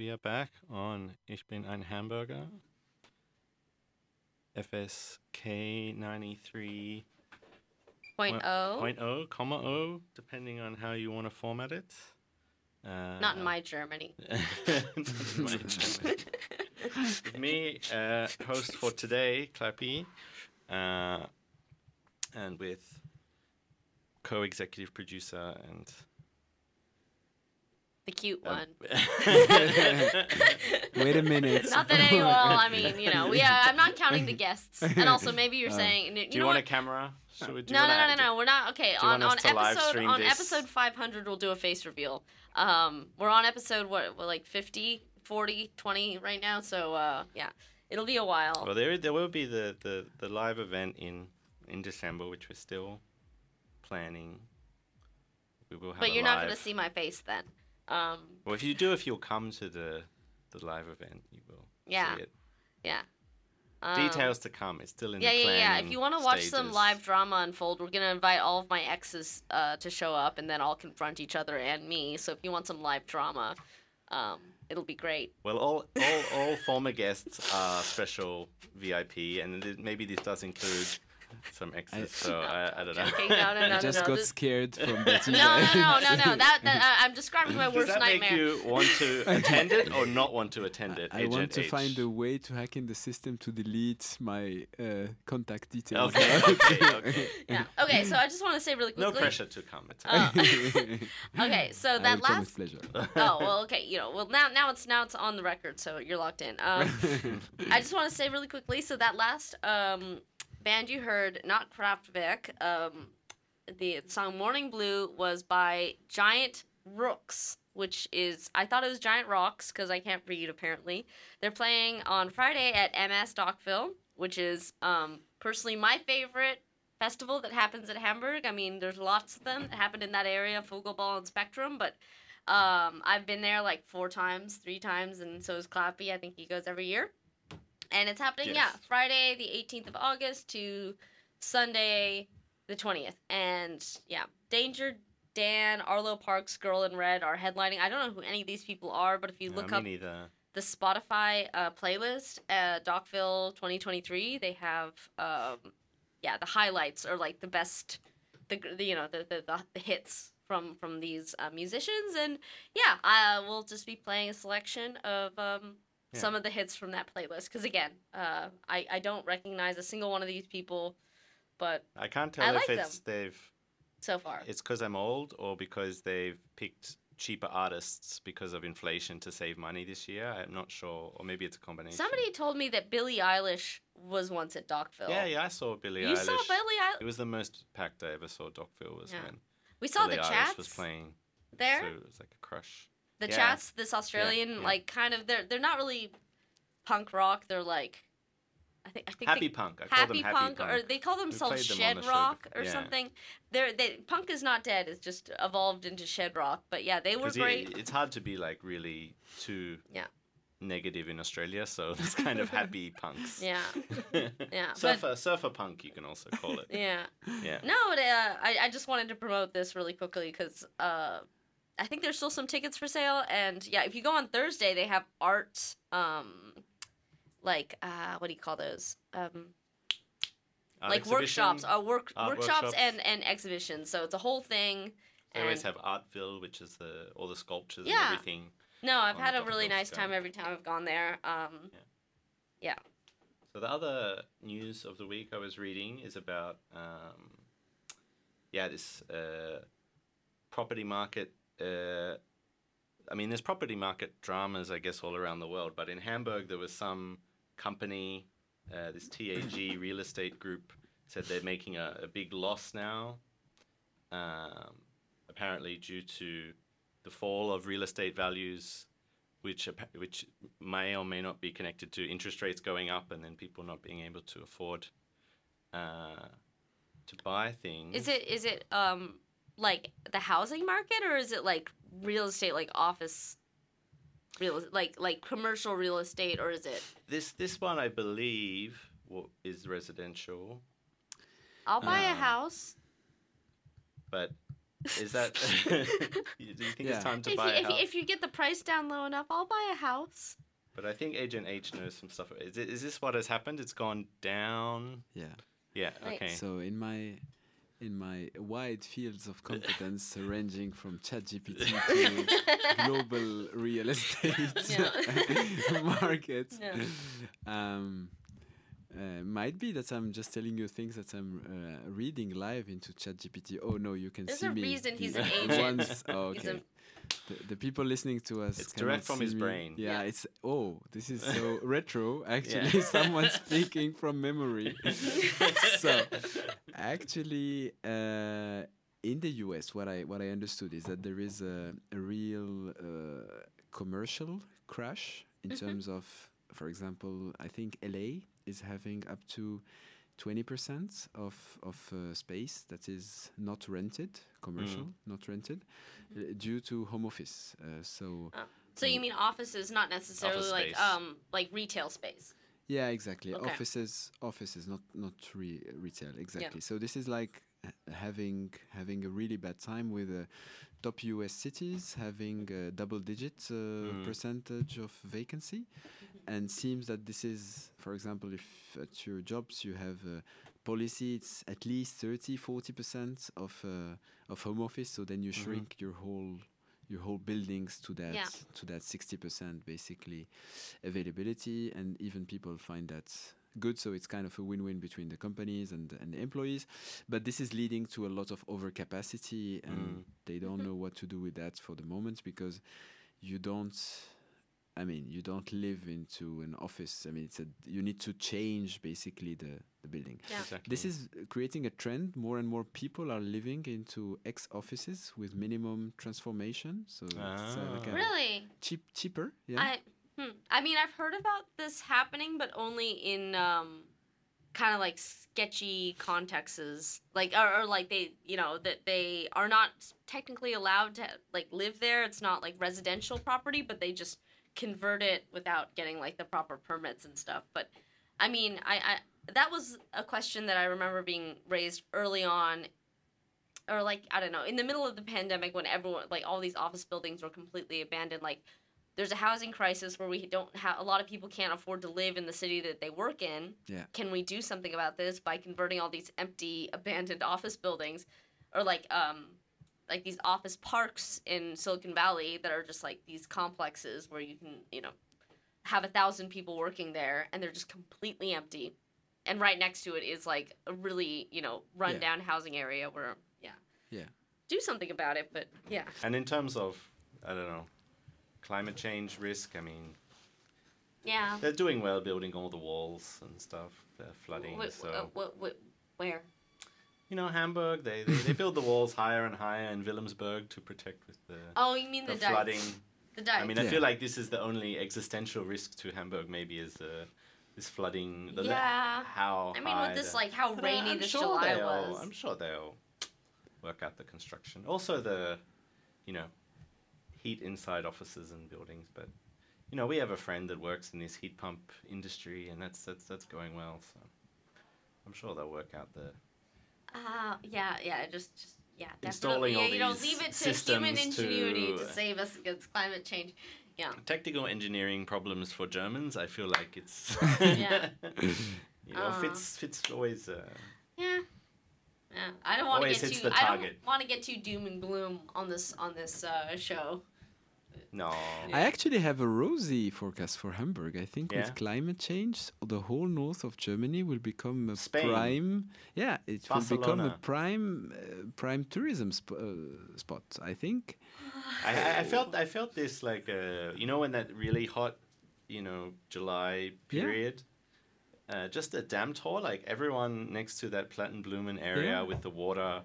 We are back on Ich bin ein Hamburger. FSK 93 Point Well, point O, comma O, depending on how you want to format it. Uh, Not in my Germany. In my German. With me, uh, host for today, Clappy, uh, and with co-executive producer and The cute um, one. Wait a minute. Not that any. Well, I mean, you know, we. Uh, I'm not counting the guests, and also maybe you're Uh, saying. You do you want what? a camera? Should we, do No, no, no, no, no. We're not okay. On on us to live episode on this? episode 500, we'll do a face reveal. Um, we're on episode what, what like 50, 40, 20 right now. So uh, yeah, it'll be a while. Well, there there will be the, the, the live event in in December, which we're still planning. We will have. but a you're not gonna see my face then. Um, Well, if you do, if you'll come to the the live event, you will. Yeah. See it. yeah. Um, Details to come. It's still in Yeah, the yeah, yeah. Yeah. If you want to watch some live drama unfold, we're gonna invite all of my exes uh, to show up, and then I'll confront each other and me. So if you want some live drama, um, it'll be great. Well, all all, all former guests are special VIP, and th- maybe this does include some exes. so I, I don't know. Joking. No, no, no, I just no. got This- scared from Betty. No, no, no, no, no. That, that uh, I'm describing my Does worst that make you want to attend it or not want to attend it? I Agent want to H? find a way to hack in the system to delete my uh, contact details. Okay, okay, okay. Yeah. Okay, so I just want to say really quickly. No pressure to come. It's Uh, okay. okay, so that will last. pleasure. Oh well, okay. You know, well now now it's now it's on the record, so you're locked in. Um, I just want to say really quickly. So that last um, band you heard, not Kraftwerk, um, the song "Morning Blue" was by Giant Rooks, which is I thought it was Giant Rocks because I can't read apparently. They're playing on Friday at MS Dockville, which is um, personally my favorite festival that happens at Hamburg. I mean, there's lots of them that happen in that area, Fugelball and Spectrum, but um, I've been there like four times, three times, and so is Clappy. I think he goes every year. And it's happening, yeah, Friday the 18th of August to Sunday the 20th. And yeah, Danger Dan, Arlo Parks, Girl in Red are headlining. I don't know who any of these people are, but if you No, look up neither. the Spotify uh, playlist, uh, Dockville 2023, they have, um, yeah, the highlights are like the best the, the you know the, the the the hits from from these uh, musicians, and yeah, I will just be playing a selection of um, Yeah. some of the hits from that playlist. Because again, uh, I I don't recognize a single one of these people, but I can't tell I if like it's they've so far, it's because I'm old or because they've picked cheaper artists because of inflation to save money this year. I'm not sure, or maybe it's a combination. somebody told me that Billie Eilish was once at Dockville. Yeah, yeah, I saw Billie You Eilish. saw Billie Eilish. It was the most packed I ever saw Dockville was Yeah. when We saw Billie the Eilish chats was playing. there. So it was like a crush. The Yeah. chats this australian yeah. like kind of they're they're not really punk rock they're like i think i think Happy they, punk. I call happy, happy punk, punk. or they call themselves them shed the rock or Yeah. something they're they punk is not dead it's just evolved into shed rock but yeah they were great it's hard to be like really too Yeah. negative in Australia, so it's kind of happy punks. yeah yeah but surfer, surfer punk, you can also call it. yeah Yeah. no but, uh, I, I just wanted to promote this really quickly because uh, i think there's still some tickets for sale and yeah if you go on thursday they have art um like uh what do you call those um Art like workshops, uh, work art workshops, workshops. and and exhibitions. So it's a whole thing. They always and- have Artville, which is the all the sculptures Yeah. and everything. No, I've had a really nice time every time I've gone there. Um, yeah. So the other news of the week I was reading is about, um, yeah, this uh, property market. Uh, I mean, there's property market dramas, I guess, all around the world. But in Hamburg, there was some company, uh, this TAG real estate group, said they're making a, a big loss now. Um, apparently, due to the fall of real estate values which which may or may not be connected to interest rates going up and then people not being able to afford uh, to buy things. is it is it um like the housing market or is it like real estate, like office, real like like commercial real estate, or is it? this this one? I believe wa- is residential, I'll buy a Um, house. but is that? do you think Yeah. it's time to If you, buy a if, you, house? if you get the price down low enough, I'll buy a house. But I think Agent H knows some stuff. Is, it, is this what has happened? It's gone down. Yeah. Yeah. Right. Okay. So in my in my wide fields of competence, ranging from ChatGPT to global real estate market, Yeah. um, uh, might be that I'm just telling you things that I'm uh, reading live into ChatGPT. Oh no, you can There's see a me. reason he's an agent. ones- oh, He's a- the, the people listening to us. It's direct from his me. brain. Yeah, Yeah. it's oh, this is so retro. Actually, Yeah. someone speaking from memory. so, actually, uh, in the U.S., what I what I understood is that there is a, a real uh, commercial crash in terms of, for example, I think LA is having up to. 20% of, of uh, space that is not rented, commercial, not rented, due to home office. Uh, so, So you mean offices, not necessarily Office like space. um like retail space. Yeah, exactly. Okay. Offices, offices, not not re- retail. Exactly. So this is like having having a really bad time with uh, top US cities having a double-digit uh, Mm. percentage of vacancy, and seems that this is, for example, if at your jobs you have a policy, it's at least 30, 40 percent of uh, of home office. So then you Mhm. shrink your whole your whole buildings to that Yeah. to that 60% basically availability and even people find that good so it's kind of a win-win between the companies and, and the employees but this is leading to a lot of overcapacity and Mm. they don't know what to do with that for the moment because you don't i mean you don't live into an office i mean it's a you need to change basically the, the building Yeah. Exactly. this is creating a trend. More and more people are living into ex offices with minimum transformation. So it's uh, like Ah. Really? cheap, cheaper. Yeah. I hmm. I mean I've heard about this happening, but only in um kind of like sketchy contexts, like or, or like they you know that they are not technically allowed to like live there. It's not like residential property, but they just convert it without getting like the proper permits and stuff. But I mean, I, I that was a question that I remember being raised early on or like I don't know, in the middle of the pandemic when everyone like all these office buildings were completely abandoned, like there's a housing crisis where we don't have a lot of people can't afford to live in the city that they work in. Yeah. Can we do something about this by converting all these empty abandoned office buildings? or like um like these office parks in Silicon Valley that are just like these complexes where you can you know have a thousand people working there and they're just completely empty. And right next to it is like a really you know rundown housing area where yeah. Yeah. do something about it but yeah. And in terms of, I don't know, climate change risk, I mean, yeah. they're doing well building all the walls and stuff. They're flooding, Wh- so uh, wh- wh- where you know Hamburg. They, they they build the walls higher and higher in Wilhelmsburg to protect with the oh you mean the, the, dikes. flooding. the dikes I mean, I Yeah. feel like this is the only existential risk to Hamburg. Maybe is uh, this flooding. The le- Yeah. how I mean high with this the- like how But, rainy I'm this sure July they'll- was I'm sure they'll work out the construction. Also, the, you know, heat inside offices and buildings. But, you know, we have a friend that works in this heat pump industry, and that's that's that's going well. So, I'm sure they'll work out the. Uh, yeah, yeah, just, just yeah, definitely. all yeah, you don't leave it to human ingenuity to, to- save us against climate change. Yeah, Technical engineering problems for Germans. I feel like it's. Yeah. you know, Uh. Fitz Fitz always. Uh, yeah, yeah. I don't want to get too. I don't want to get too doom and gloom on this on this uh, show. No. I actually have a rosy forecast for Hamburg. I think Yeah? with climate change, the whole north of Germany will become a Spain. prime. Yeah, it will become a prime uh, prime tourism sp- uh, spot. I think. I, I- I felt I felt this like uh, you know in that really hot, you know July Yeah. period, uh, just a damn tour like everyone next to that Planten un Blomen area Yeah. with the water,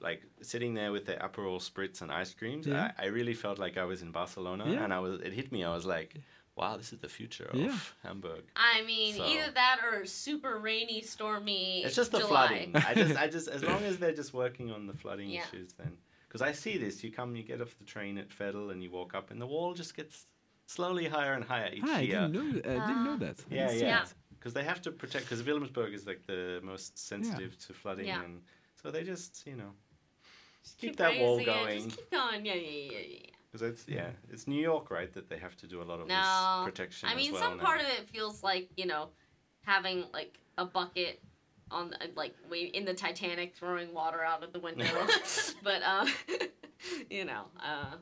like sitting there with the Aperol spritz and ice creams. Yeah. I, I really felt like I was in Barcelona, Yeah. and I was it hit me. I was like, wow, this is the future Yeah. of Hamburg. I mean, So- either that or super rainy, stormy. It's just the July. flooding. I just I just as long as they're just working on the flooding Yeah. issues, then because I see this. You come, you get off the train at Veddel, and you walk up, and the wall just gets slowly higher and higher each Ah, I year. didn't know. I didn't know Ah. that. Yeah, yeah. it. Because they have to protect. Because Wilhelmsburg is like the most sensitive to flooding, Yeah. and so they just you know Just keep that wall raising it, going. Just keep going. Yeah, yeah, yeah, yeah. Because it's yeah, it's New York, right? That they have to do a lot of No, this protection. I as mean, well some now. part of it feels like you know, having like a bucket on the, like we in the Titanic throwing water out of the window, but uh, you know, uh,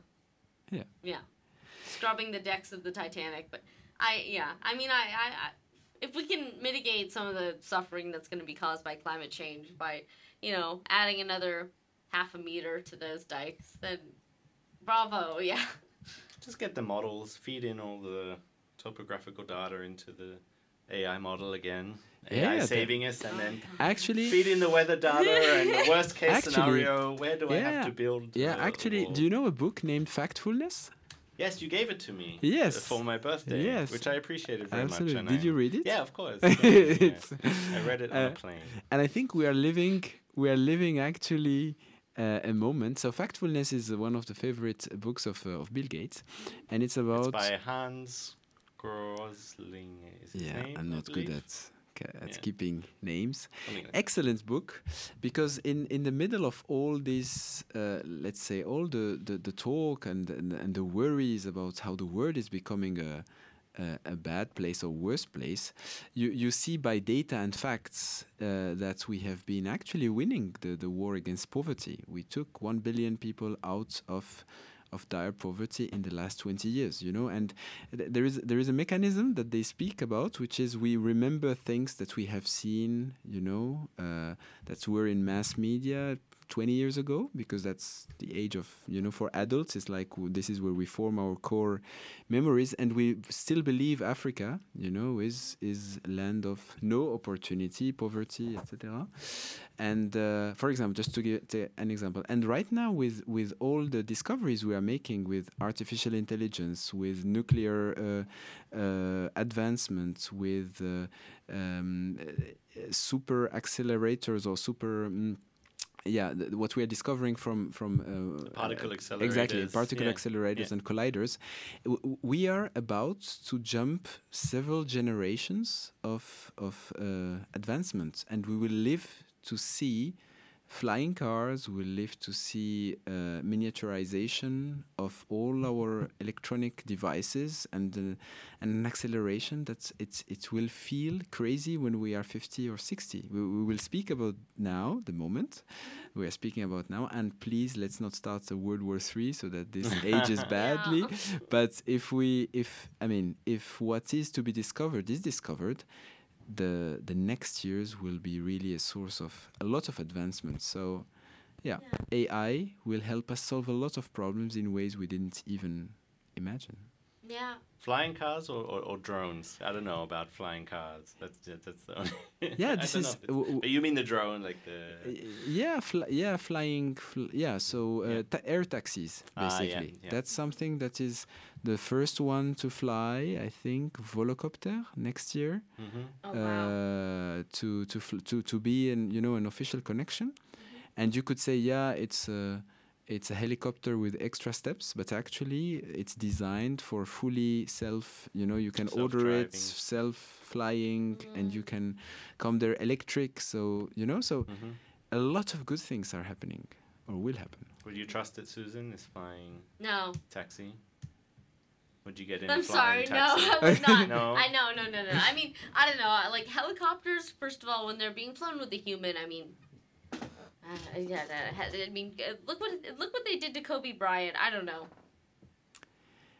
Yeah. yeah, scrubbing the decks of the Titanic. But I, yeah, I mean, I, I, I if we can mitigate some of the suffering that's going to be caused by climate change by, you know, adding another half a meter to those dikes, then bravo, yeah. Just get the models, feed in all the topographical data into the AI model again. Yeah, AI that- saving us, and then Actually, feed in the weather data and the worst case Actually, scenario. Where do I have to build? yeah. the Actually, wall? do you know a book named Factfulness? Yes, you gave it to me. Yes. For my birthday. Yes. Which I appreciated very Absolutely. much. and Did I- you read it? Yeah, of course. Yeah, yeah. It's- I read it on uh, a plane. and I think we are living we are living actually uh, a moment. So factfulness is one of the favorite books of uh, of Bill Gates, and it's about It's by Hans Rosling. Is his yeah. name, I'm not good at at Yeah. keeping names. Like Excellent book, because in in the middle of all this, uh, let's say all the, the, the talk and, and and the worries about how the world is becoming a a, a bad place or worse place, you you see by data and facts uh, that we have been actually winning the, the war against poverty. We took one billion people out of of dire poverty in the last 20 years you know and th- there is there is a mechanism that they speak about which is we remember things that we have seen you know uh, that were in mass media 20 years ago because that's the age of you know for adults it's like this is where we form our core memories and we still believe africa you know is is land of no opportunity poverty etc and uh, for example just to give an example and right now with with all the discoveries we are making with artificial intelligence with nuclear uh, uh, advancements with uh, um, super accelerators or super mm, yeah th- what we are discovering from from uh, Particle uh, exactly accelerators, particle yeah, accelerators yeah. and colliders w- we are about to jump several generations of of uh, advancement and we will live to see flying cars will live to see uh, miniaturization of all our electronic devices and uh, and an acceleration that it's it will feel crazy when we are 50 or 60 we, we will speak about now the moment. We are speaking about now. And please let's not start a world war 3 so that this ages badly. But if we if i mean if what is to be discovered is discovered the the next years will be really a source of a lot of advancement. So, yeah, AI will help us solve a lot of problems in ways we didn't even imagine. Yeah. Flying cars or, or, or drones? I don't know about flying cars. That's that's the only. Yeah, this is- w- w- you mean the drone, like the. Uh, yeah, fl- yeah, flying, fl- yeah. So uh, Yeah. ta- air taxis, Ah, yeah, basically. yeah. That's something that is the first one to fly. I think Volocopter next year. Mhm. Oh wow. uh, to to fl- to to be an you know an official connection, and you could say yeah it's a it's a helicopter with extra steps, but actually it's designed for fully self. You know you can order it Self-driving. self flying, and you can come there electric. So you know so Mhm. a lot of good things are happening or will happen. Would you trust it, Susan? Is flying no. taxi? Would you get in? I'm a sorry. flying No. I would not. No? I know. No, no, no. I mean, I don't know. Like helicopters. First of all, when they're being flown with a human, I mean, uh, yeah, that- I mean, uh, look what look what they did to Kobe Bryant. I don't know.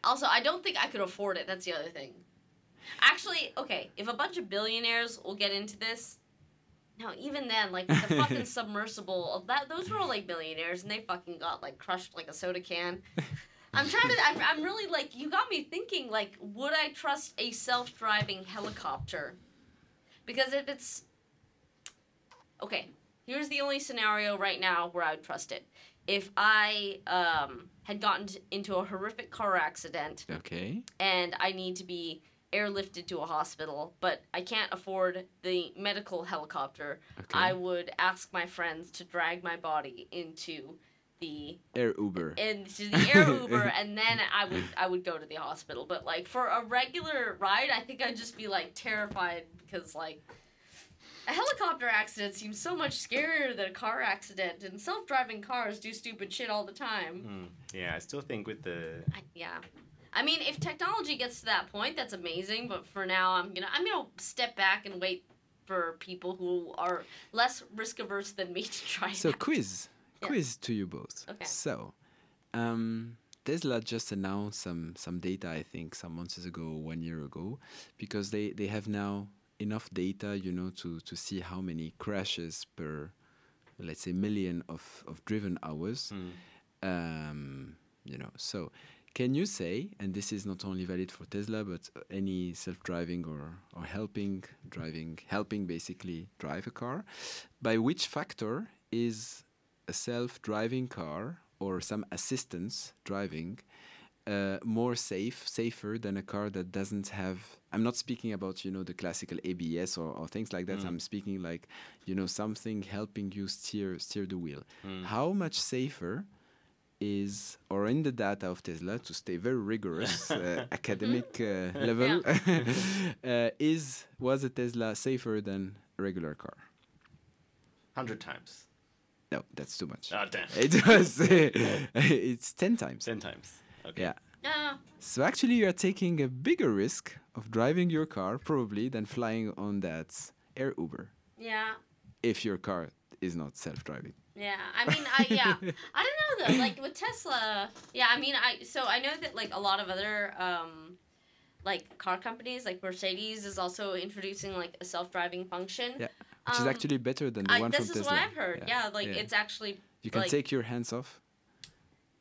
Also, I don't think I could afford it. That's the other thing. Actually, okay, if a bunch of billionaires will get into this, no, even then, like the fucking submersible, that those were all like billionaires, and they fucking got like crushed like a soda can. I'm trying to. I'm, I'm really like. You got me thinking. Like, would I trust a self-driving helicopter? Because if it's okay, here's the only scenario right now where I would trust it. If I um, had gotten into a horrific car accident Okay. and I need to be airlifted to a hospital, but I can't afford the medical helicopter, Okay. I would ask my friends to drag my body into the Air Uber. into the air Uber, and then I would I would go to the hospital. But like for a regular ride, I think I'd just be like terrified because like a helicopter accident seems so much scarier than a car accident, and self-driving cars do stupid shit all the time. Hmm. Yeah, I still think with the I, yeah. I mean, if technology gets to that point, that's amazing. But for now, I'm gonna I'm gonna step back and wait for people who are less risk averse than me to try. it So out. quiz, Yeah. quiz to you both. Okay. So, um, Tesla just announced some some data. I think some months ago, one year ago, because they they have now enough data, you know, to to see how many crashes per, let's say, million of of driven hours. Hmm. Um, you know, so. Can you say, and this is not only valid for Tesla, but any self-driving or, or helping driving, helping basically drive a car, by which factor is a self-driving car or some assistance driving uh, more safe, safer than a car that doesn't have. I'm not speaking about you know the classical ABS or, or things like that. I'm speaking like you know something helping you steer steer the wheel. How much safer is or in the data of Tesla to stay very rigorous uh, academic uh, level uh, is was a Tesla safer than a regular car? hundred times. No, that's too much. Oh damn. It was. it's ten times. Ten times. Okay. Yeah. Ah, So actually, you are taking a bigger risk of driving your car probably than flying on that air Uber yeah. if your car is not self-driving. Yeah, I mean, I yeah, I don't know though. Like with Tesla, yeah, I mean, I so I know that like a lot of other um, like car companies, like Mercedes, is also introducing like a self-driving function. Yeah, Which is Um, actually better than the I, one this from is what I've heard. Yeah, like yeah. it's actually You can like- take your hands off.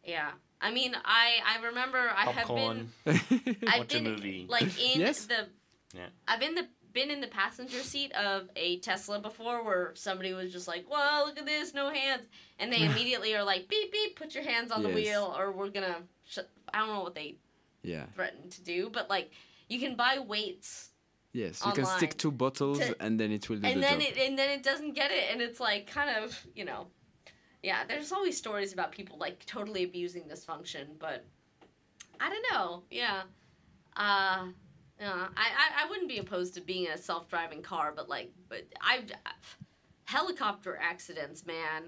yeah. I mean, I I remember I have been I've Watch a been movie. like in Yes. the Yeah. I've been the been in the passenger seat of a Tesla before where somebody was just like, "Well, look at this, no hands," and they immediately are like, "Beep beep, put your hands on the wheel, or we're gonna." Sh-. I don't know what they yeah. threatened to do, but like, you can buy weights, Yes. You can stick two bottles To- and then it will do and the then job. it and then it doesn't get it, and it's like kind of you know, yeah. There's always stories about people like totally abusing this function, but I don't know. Yeah, uh, yeah. I, I I wouldn't be opposed to being a self-driving car, but like, but I. helicopter accidents, man.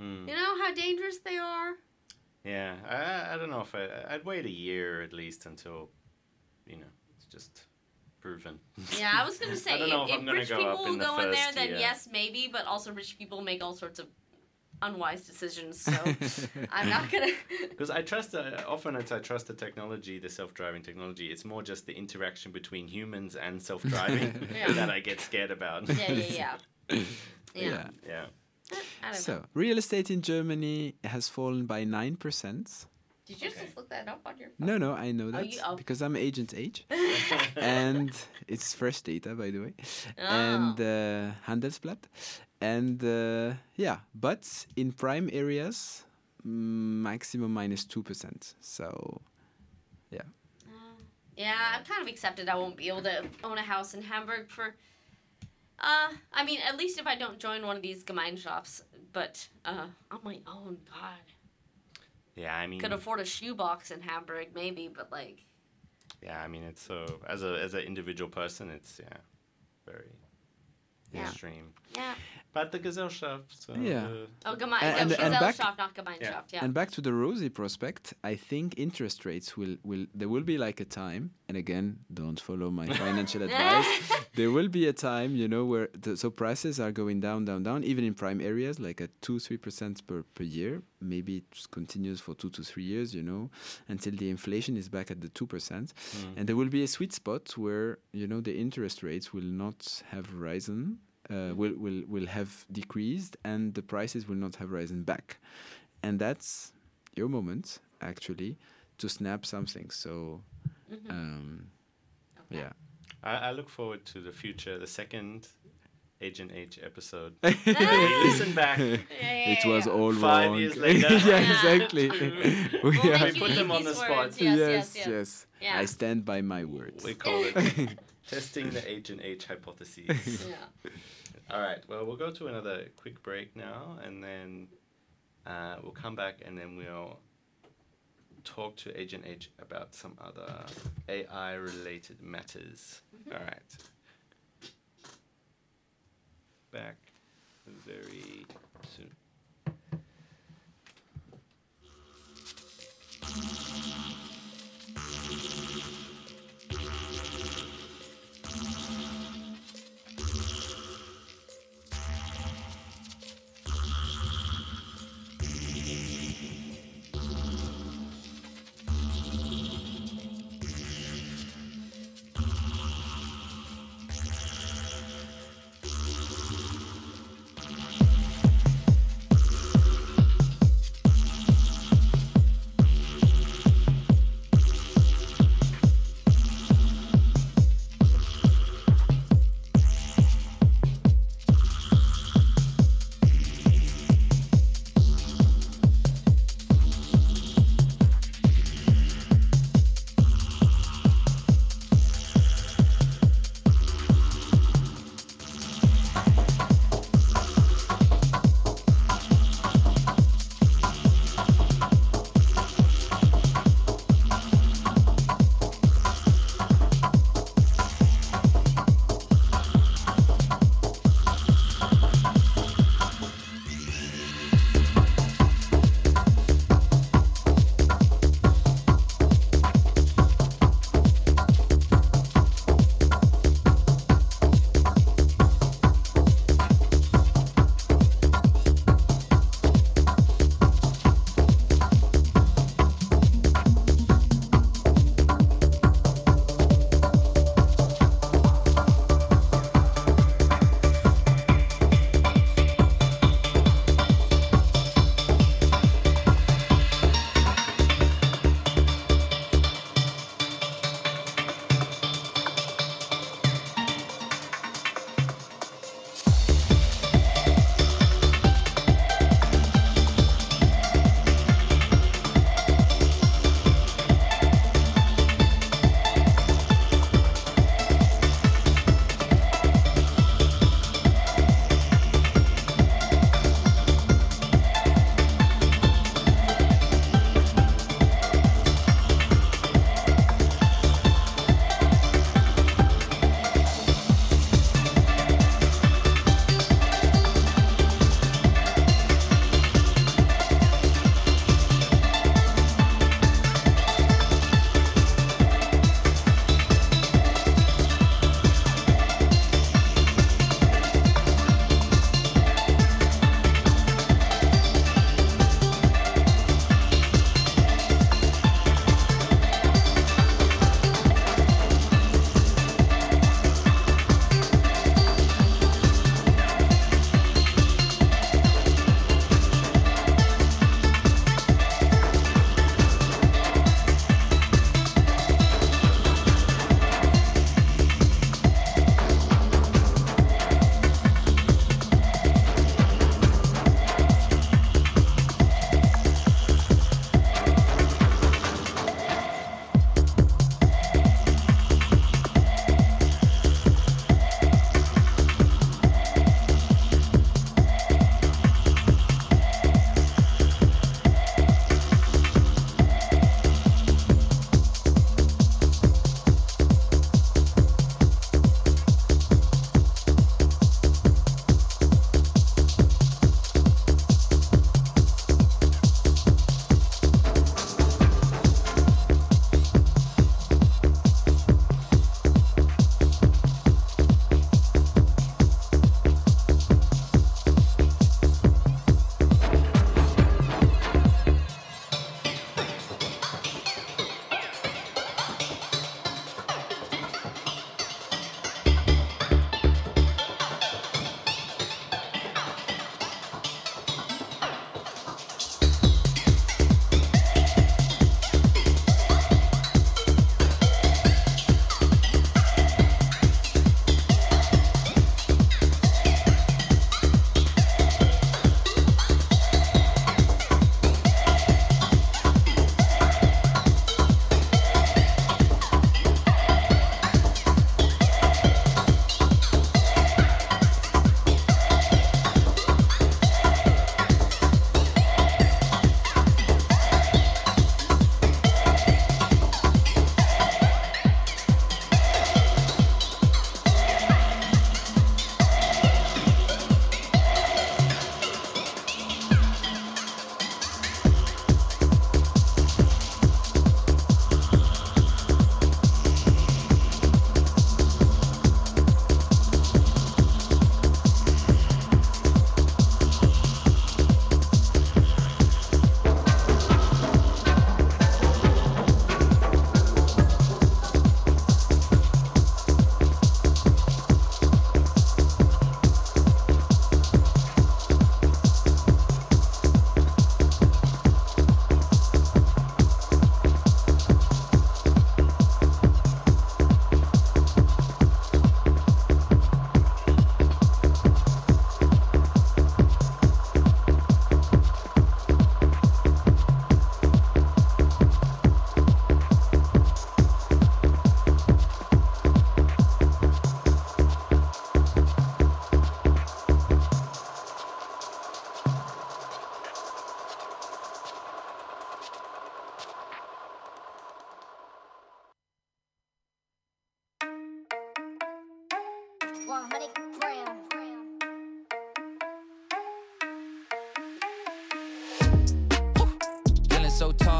Hmm. You know how dangerous they are? Yeah, I, I don't know if I, I'd wait a year at least until, you know, it's just proven. Yeah, I was gonna say I don't know if, if rich go people up will in the go in there, first then yes, maybe. But also, rich people make all sorts of unwise decisions. So I'm not gonna. Because I trust, uh, often I trust the technology, the self-driving technology. It's more just the interaction between humans and self-driving Yeah. that I get scared about. yeah, yeah, yeah. Yeah. yeah. yeah. I know. So, real estate in Germany has fallen by 9%. Did you Okay. just look that up on your? No, no, I know Oh, that you- oh. because I'm Agent H, and it's fresh data, by the way. Oh. And uh, Handelsblatt. And uh, yeah, but in prime areas, mm, maximum minus 2%. So, yeah. Yeah, I've kind of accepted I won't be able to own a house in Hamburg for. Uh, I mean, at least if I don't join one of these Gemeinschafts, but uh, on my own, God, Yeah, I mean, could afford a shoebox in Hamburg, maybe, but like, yeah, I mean, it's so as a as an individual person, it's yeah, very Yeah. extreme. yeah. But the Gesellschaft, so Yeah. the- Oh, Geme- And- Gesellschaft, and back- not Gemeinschaft. Yeah. And back to the rosy prospect, I think interest rates will, will there will be like a time, and again, don't follow my financial advice. There will be a time, you know, where the, so prices are going down, down, down, even in prime areas, like at two, three percent per per year. Maybe it continues for two to three years, you know, until the inflation is back at the two percent, mm. and there will be a sweet spot where you know the interest rates will not have risen. Uh, will will will have decreased and the prices will not have risen back, and that's your moment actually to snap something. So, Mm-hmm. um, yeah. I, I look forward to the future, the second Agent H episode. We listen back. Yeah, it was yeah. all Five wrong. years later. yeah, Yeah. exactly. We'll We make We you put them on these the spot. words. Yes, yes, yes, yes. Yeah. I stand by my words. We call it testing the Agent H hypotheses. Yeah. All right. Well, we'll go to another quick break now, and then uh, we'll come back, and then we'll talk to Agent H about some other AI-related matters. All right. Back very soon.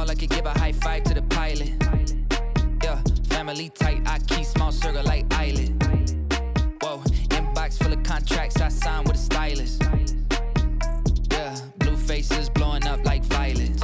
So I could give a high five to the pilot. Yeah, family tight, I keep small circle like island. Whoa, inbox full of contracts, I sign with a stylist. Yeah, blue faces blowing up like.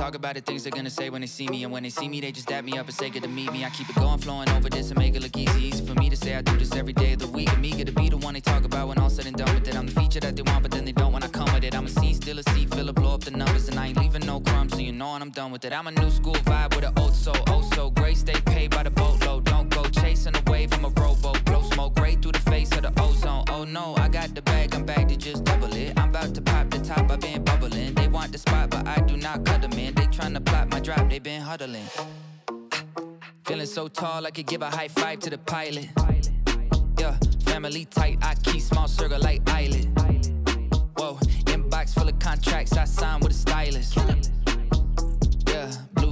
Talk about the things they're gonna say when they see me, and when they see me, they just dap me up and say good to meet me. I keep it going, flowing over this and make it look easy. Easy for me to say I do this every day of the week. I'm eager to be the one they talk about when all said and done with it. I'm the feature that they want, but then they don't when I come with it. I'm a scene, still a seat, filler, blow up the numbers, and I ain't leaving no crumbs, so you know when I'm done with it. I'm a new school vibe with an old soul, oh so great. Stay paid by the boatload, don't go chasing a wave. I'm a rowboat, blow smoke right through the face of the ozone. Oh no, I got the bag, I'm back to just double it. I'm about to pop the top, I've been bubbling. They want the spot, but I do not cut them in. They tryna plot my drop, they been huddling. Ah, feeling so tall, I could give a high five to the pilot. Yeah, family tight, I keep small circle like island. Whoa, inbox full of contracts, I sign with a stylist.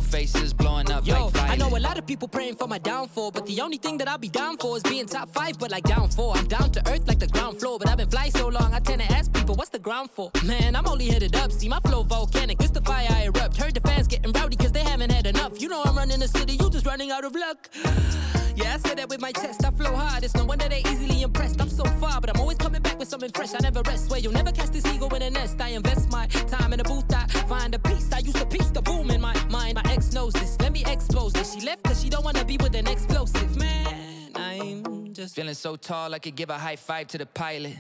Faces blowing up Yo, like. I know a lot of people praying for my downfall, but the only thing that I'll be down for is being top five, but like down four. I'm down to earth like the ground floor, but I've been flying so long, I tend to ask people, what's the ground for? Man, I'm only headed up. See, my flow volcanic, It's the fire I erupt. Heard the fans getting rowdy because they haven't had enough. You know I'm running the city, you just running out of luck. Yeah, I say that with my chest. I flow hard. It's no wonder they easily impressed. I'm so far, but I'm always coming back with something fresh. I never rest. Where you'll never catch this eagle in a nest. I invest my time in a booth. I find a piece. I used to piece the boom in my mind. My ex knows this. Let me expose this. She left cause she don't wanna be with an explosive man. I'm just Feeling so tall, I could give a high five to the pilot.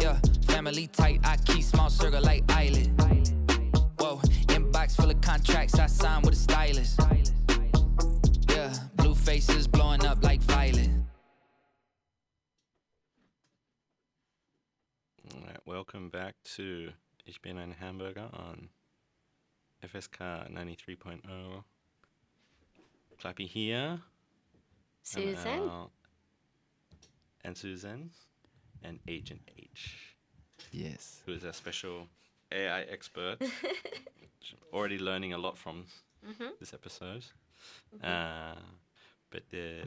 Yeah, family tight, I keep small circle like island. Whoa, inbox full of contracts, I sign with a stylist. Yeah, blue faces blowing up like violet. All right, welcome back to Ich bin ein Hamburger on FSK 93.0. Clappy here. and Susan? our- and Susan. And Agent H, Yes. who is our special AI expert. already learning a lot from this episode. Uh, but the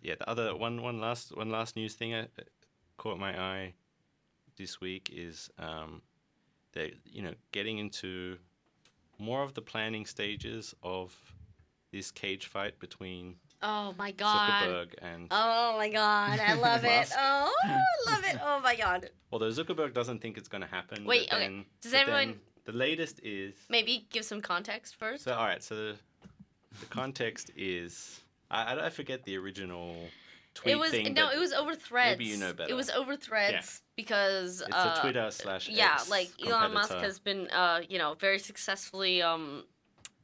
yeah, the other one one last one last news thing uh, caught my eye this week is um, they you know getting into more of the planning stages of this cage fight between Oh my god. Zuckerberg and Oh my god, I love it. Oh, I love it. Oh my god. although Zuckerberg doesn't think it's going to happen. Wait, okay. then- Does everyone- the latest is Maybe give some context first. so all right. So the, the context is I, I I forget the original tweet it was thing. no, it was over threads. maybe you know better. It was over threads because It's uh, a Twitter slash yeah, like Elon Musk has been uh, you know, very successfully um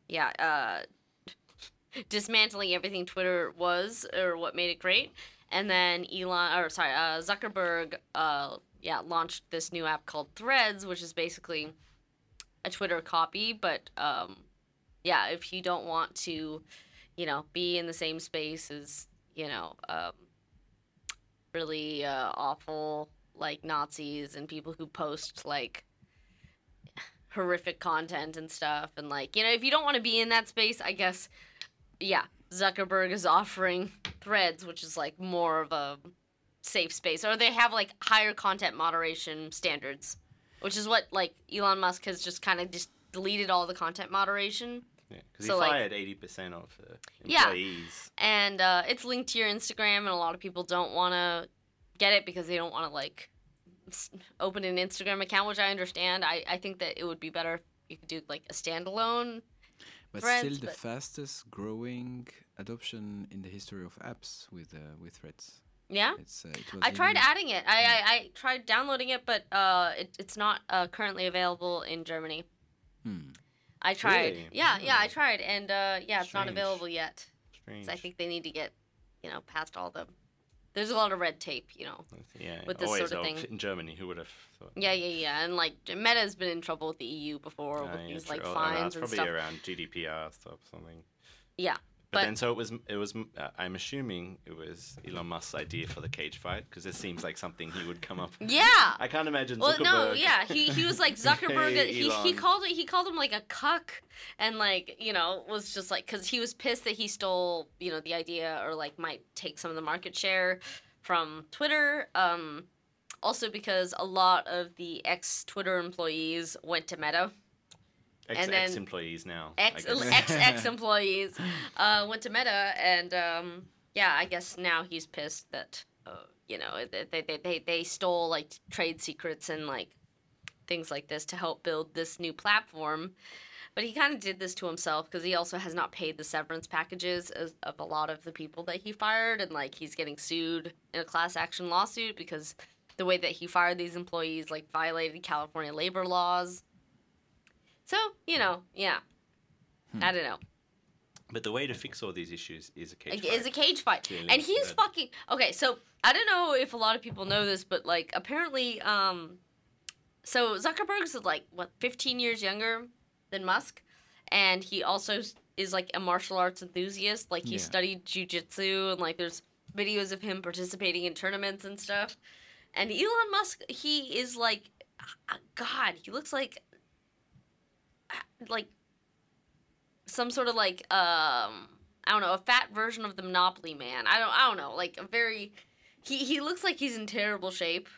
yeah, uh dismantling everything Twitter was or what made it great. And then Elon or sorry, uh, Zuckerberg uh yeah, launched this new app called Threads, which is basically a Twitter copy, but um yeah, if you don't want to, you know, be in the same space as, you know, um really uh, awful like Nazis and people who post like horrific content and stuff. And like you know if you don't want to be in that space I guess yeah Zuckerberg is offering threads which is like more of a safe space. Or they have like higher content moderation standards which is what like Elon Musk has just kind of just deleted all the content moderation Yeah, because So, he like- fired eighty percent of the Yeah. employees. and uh, it's linked to your Instagram, and a lot of people don't want to get it because they don't want to like open an Instagram account, which I understand. I, I think that it would be better if you could do like a standalone. But Threads, still the but- fastest growing adoption in the history of apps with uh, with Threads. Yeah, It's uh, it was I tried in- adding it. I, I, I tried downloading it, but uh, it, it's not uh, currently available in Germany. Hmm. I tried. Really? Yeah, yeah, I Oh. tried, and uh, yeah, it's not available yet. Strange. I think they need to get, you know, past all the. There's a lot of red tape, you know. yeah, with this always sort of oh, thing. in Germany. Who would have thought? Yeah, yeah, yeah, and like Meta's been in trouble with the EU before Ah, with yeah, these true. like Oh, no, fines it's and probably stuff. around GDPR stuff, something. Yeah, But, But- then, so it was. It was. Uh, I'm assuming it was Elon Musk's idea for the cage fight because it seems like something he would come up. with. yeah. I can't imagine. Well, no, Zuckerberg- yeah, he, he was like Zuckerberg. Hey, he, he called it he called him like a cuck, and like you know was just like because he was pissed that he stole you know the idea or like might take some of the market share from Twitter. Um, also because a lot of the ex Twitter employees went to Meta. Ex And then- ex employees now. Ex ex employees uh, went to Meta, and um, yeah, I guess now he's pissed that uh, you know they, they, they, they, they stole like trade secrets and like things like this to help build this new platform. But he kind of did this to himself because he also has not paid the severance packages of, of a lot of the people that he fired, and like he's getting sued in a class action lawsuit because the way that he fired these employees like violated California labor laws. So you know, yeah, I don't know. But the way to fix all these issues is a cage fight. is a cage fight, Clearly, and he's fucking okay. So I don't know if a lot of people know this, but like apparently, um, so Zuckerberg's like what 15 years younger than Musk, and he also is like a martial arts enthusiast. Like he Yeah. studied jujitsu, and like there's videos of him participating in tournaments and stuff. And Elon Musk, he is like, God, he looks like, like some sort of like um I don't know, a fat version of the Monopoly Man. I don't I don't know, like a very he he looks like he's in terrible shape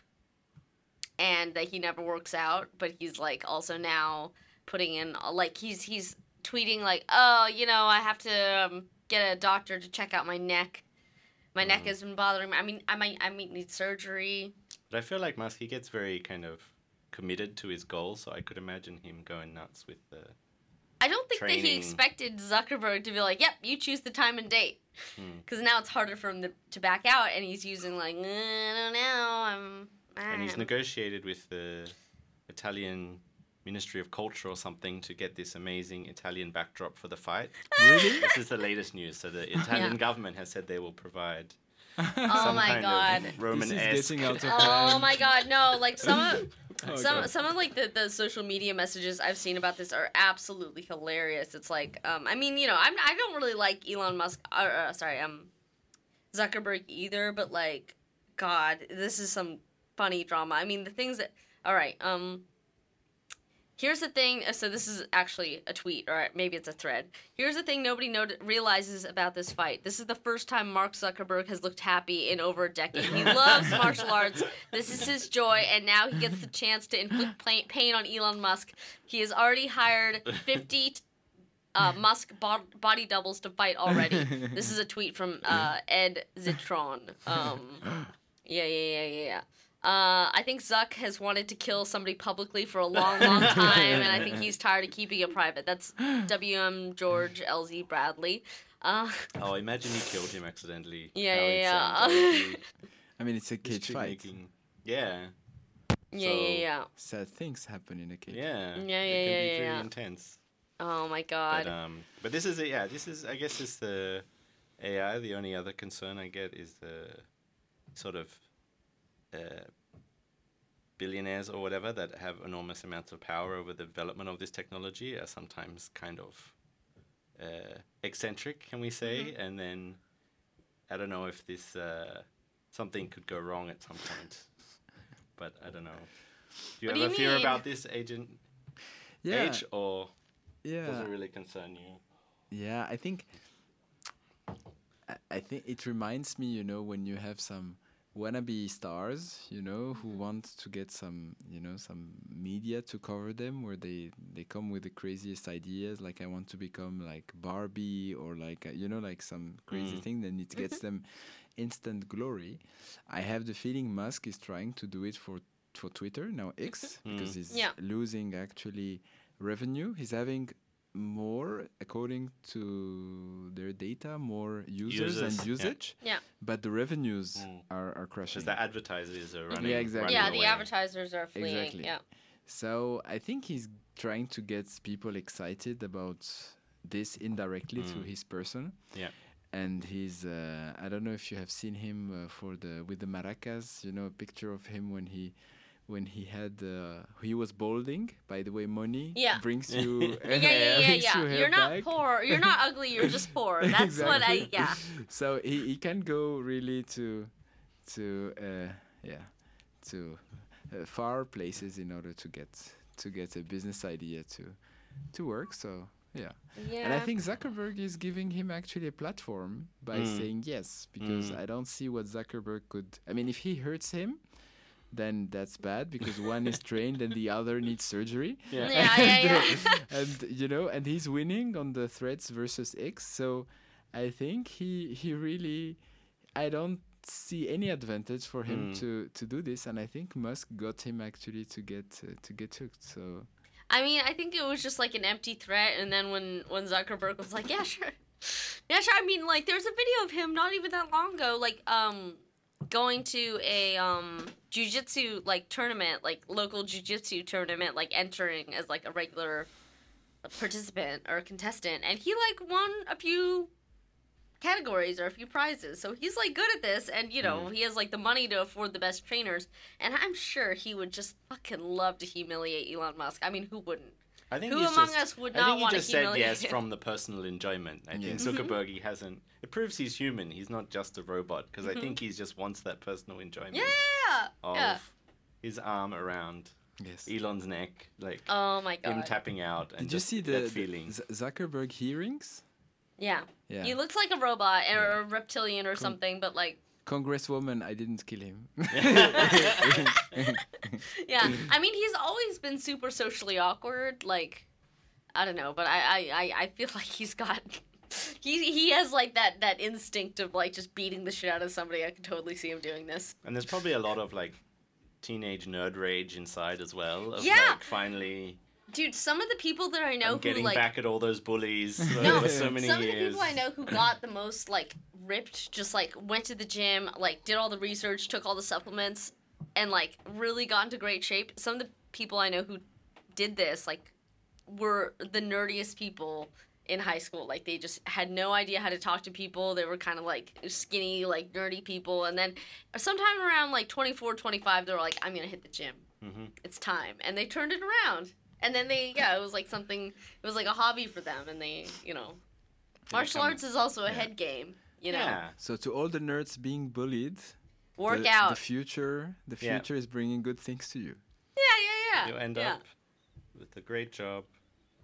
and that he never works out, but he's like also now putting in like he's he's tweeting like, "Oh, you know, I have to um, get a doctor to check out my neck. My neck has been bothering me. I mean, I might I might need surgery." But I feel like Musk, he gets very kind of committed to his goal, so I could imagine him going nuts with the. I don't think that he expected Zuckerberg to be like, "Yep, you choose the time and date," Hmm. because now it's harder for him to, to back out, and he's using like, "I don't know, I'm." And he's negotiated with the Italian Ministry of Culture or something to get this amazing Italian backdrop for the fight. Really? this is the latest news. So the Italian Yeah. government has said they will provide Oh my god. Roman This is getting out of Oh my god, no! Like some of Oh, some God. some of like the, the social media messages I've seen about this are absolutely hilarious. It's like, um, I mean, you know, I'm I don't really like Elon Musk. Uh, uh, sorry, um, Zuckerberg either. But like, God, this is some funny drama. I mean, the things that. All right, um. Here's the thing. uh, So this is actually a tweet, or maybe it's a thread. Here's the thing nobody not- realizes about this fight. This is the first time Mark Zuckerberg has looked happy in over a decade. He loves martial arts. This is his joy, and now he gets the chance to inflict pain on Elon Musk. He has already hired 50 t- uh, Musk bo- body doubles to fight already. this is a tweet from uh, Ed Zitron. Um, yeah, yeah, yeah, yeah, yeah. Uh, I think Zuck has wanted to kill somebody publicly for a long, long time, and I think he's tired of keeping it private. That's W.M. George L.Z. Bradley. Uh, Oh, imagine he killed him accidentally. Yeah, yeah, yeah. that would be. I mean, it's a cage History fight. making- Yeah, yeah, So- yeah, yeah. Sad things happen in a cage. yeah, Yeah, It yeah, can yeah, be yeah, very yeah. intense. Oh my god. But um, but this is a, yeah, this is I guess is the AI. The only other concern I get is the sort of billionaires or whatever that have enormous amounts of power over the development of this technology are sometimes kind of uh, eccentric, can we say? Mm-hmm. And then I don't know if this uh, something could go wrong at some point. But I don't know. Do you What do you fear mean? about this, Agent Yeah. H, or yeah. does it really concern you? Yeah, I think I, I think it reminds me, you know, when you have some wannabe stars, you know, who want to get some, you know, some media to cover them where they they come with the craziest ideas like I want to become like Barbie or like uh, you know like some crazy Mm. thing then it gets them instant glory. I have the feeling Musk is trying to do it for for Twitter now X because Mm. he's Yeah. losing actually revenue. He's having more according to their data, more users, Users, and usage. Yeah. But the revenues Mm. are, are crashing. Because the advertisers are running. Yeah, exactly. running yeah, the away. advertisers are fleeing. Exactly. Yeah. So I think he's trying to get people excited about this indirectly through Mm. his person. Yeah. And he's uh, I don't know if you have seen him uh, for the with the maracas, you know, a picture of him when he when he had uh, he was balding. By the way, money Yeah. brings you Yeah, yeah, yeah, brings yeah. You you're not back. poor. You're not ugly. You're just poor. That's what I. Exactly. Yeah. So he, he can go really to to uh, yeah to uh, far places in order to get to get a business idea to to work. So Yeah. Yeah. And I think Zuckerberg is giving him actually a platform by Mm. saying yes, because Mm. I don't see what Zuckerberg could. I mean, if he hurts him, then that's bad because one is trained and the other needs surgery. Yeah. Yeah, yeah, yeah. and you know, and he's winning on the Threads versus X. So I think he he really, I don't see any advantage for him Mm. to to do this, and I think Musk got him actually to get uh, to get hooked. So I mean, I think it was just like an empty threat, and then when when Zuckerberg was like, "Yeah, sure, yeah, sure," I mean, like, there's a video of him not even that long ago, like, um, going to a um jujitsu like tournament, like local jujitsu tournament, like entering as like a regular participant or contestant, and he like won a few categories or a few prizes. So he's like good at this and you know, he has like the money to afford the best trainers and I'm sure he would just fucking love to humiliate Elon Musk. I mean, who wouldn't? I think Who he's among just, us would I not think he wanna just said yes from the personal enjoyment. I think mm-hmm. Zuckerberg he hasn't. It proves he's human. He's not just a robot because I mm-hmm. think he just wants that personal enjoyment Yeah. of Yeah. his arm around yes. Elon's neck, like Oh my god. him tapping out and Did you see the, that feeling. Z- Zuckerberg hearings? yeah. Yeah. He looks like a robot or a reptilian or something, but like Congresswoman, I didn't kill him. yeah. I mean, he's always been super socially awkward. Like, I don't know, but I, I, I, I feel like he's got. He, he has like that, that instinct of like just beating the shit out of somebody. I can totally see him doing this. And there's probably a lot of like teenage nerd rage inside as well. Of, Yeah. Like, finally, Dude, some of the people that I know I'm who getting like back at all those bullies no, over so many some years. of the people I know who got the most like ripped, just like went to the gym, like did all the research, took all the supplements, and like really got into great shape. Some of the people I know who did this like were the nerdiest people in high school. Like they just had no idea how to talk to people. They were kind of like skinny, like nerdy people. And then sometime around like 24, 25, they were like, I'm going to hit the gym. Mhm. It's time. And they turned it around. And then they, yeah, it was like something, it was like a hobby for them. And they, you know, martial become- arts is also a head game, you know, Yeah. so to all the nerds being bullied, work the, out. The future, the Yeah. future is bringing good things to you. yeah, yeah, yeah. You end yeah. up with a great job,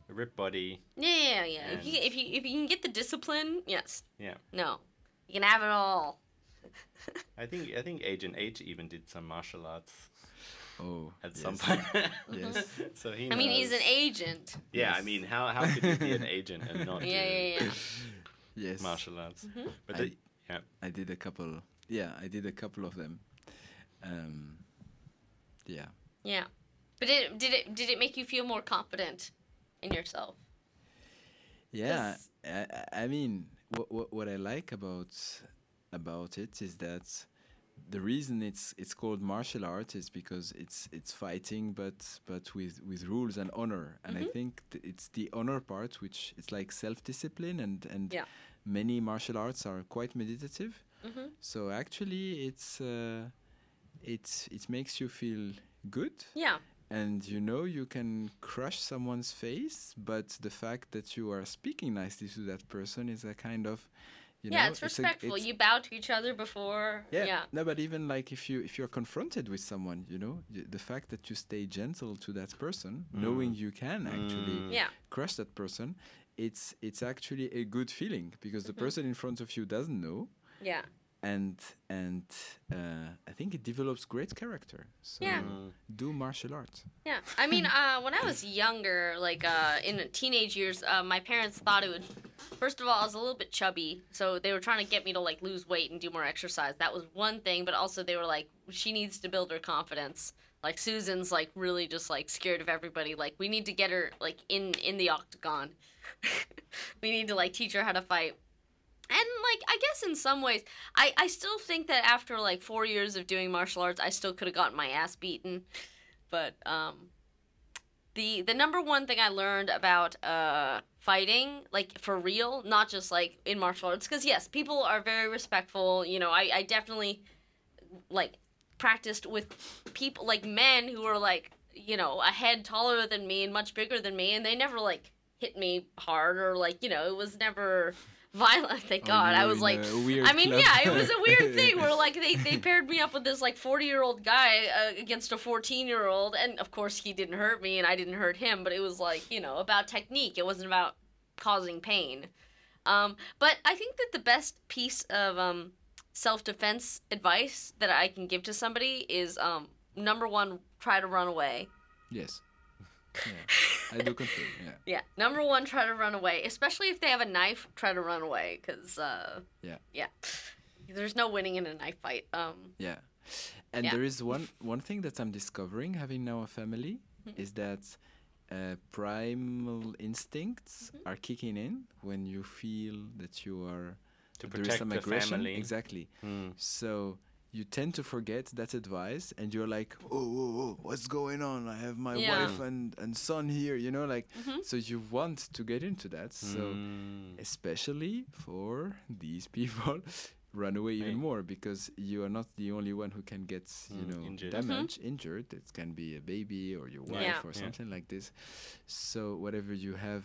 a ripped body. Yeah, yeah, yeah. If you, if you if you can get the discipline, yes. Yeah. No, you can have it all. I think I think Agent H even did some martial arts Oh, at some point. Yes. so he. I mean, he's an agent. Yeah, I mean, how how could you be an agent and not Yeah, do yeah, yeah. Yes. martial arts? Mm-hmm. But I- the, yeah, I did a couple. Yeah, I did a couple of them. Um, yeah. Yeah. But it, did it did it make you feel more confident in yourself? Yeah, I, I I mean, what, what what I like about about it is that the reason it's it's called martial art is because it's it's fighting, but but with with rules and honor. And I think th- it's the honor part which it's like self discipline, and and Yeah. many martial arts are quite meditative. Mhm. So actually, it's uh, it's it makes you feel good Yeah. and you know you can crush someone's face but the fact that you are speaking nicely to that person is a kind of you yeah, know it's respectful. it's- you bow to each other before. yeah, Yeah. no but even like if you if you're confronted with someone you know y- the fact that you stay gentle to that person knowing you can actually Mm. Yeah. crush that person it's it's actually a good feeling because Mm-hmm. the person in front of you doesn't know Yeah. And and uh, I think it develops great character so Yeah. do martial arts Yeah. I mean, uh, when I was younger, like uh, in teenage years, uh, my parents thought it would. First of all, I was a little bit chubby, so they were trying to get me to like lose weight and do more exercise. That was one thing, but also they were like, she needs to build her confidence. Like Susan's like really just like scared of everybody. Like we need to get her like in in the octagon. we need to like teach her how to fight. And like I guess in some ways, I I still think that after like four years of doing martial arts, I still could have gotten my ass beaten. But um, the the number one thing I learned about uh fighting, like for real, not just like in martial arts, because yes, people are very respectful. You know, I I definitely like practiced with people like men who were like you know a head taller than me and much bigger than me, and they never like hit me hard or like you know it was never violent. Thank Oh, God, I was like. I mean, club. yeah, it was a weird thing where like they, they paired me up with this like 40 year old guy uh, against a 14 year old, and of course he didn't hurt me and I didn't hurt him, but it was like you know about technique. It wasn't about causing pain. Um, but I think that the best piece of um, self defense advice that I can give to somebody is um, number one, try to run away. Yes. Yeah. I do confirm. Yeah. Yeah, number one, try to run away. Especially if they have a knife, try to run away, because uh, Yeah. yeah, there's no winning in a knife fight. Um, Yeah. And Yeah. there is one one thing that I'm discovering having now a family Mm-hmm. is that uh, primal instincts Mm-hmm. are kicking in when you feel that you are To there is protect some the aggression. family. Exactly. Mm. So you tend to forget that advice and you're like, oh, oh, oh, what's going on? I have my Yeah. wife and, and son here, you know, like, Mm-hmm. so you want to get into that. So, Mm. especially for these people, run away even Right. more because you are not the only one who can get, you Mm, know, injured. damage, injured. It can be a baby or your wife Yeah. or Yeah. something like this. So, whatever you have,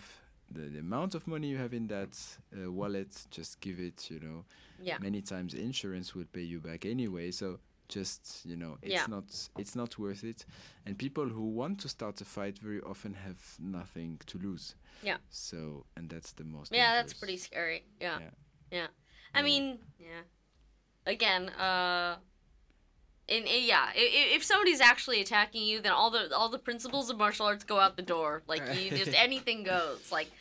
the, the amount of money you have in that uh, wallet, just give it, you know yeah, many times insurance will pay you back anyway so just you know it's Yeah. not it's not worth it and people who want to start a fight very often have nothing to lose Yeah. so and that's the most yeah, that's pretty scary. Yeah, Yeah. yeah. I mean, yeah. Again, uh, in, in yeah, if, if somebody's actually attacking you, then all the all the principles of martial arts go out the door. Like you just anything goes. Like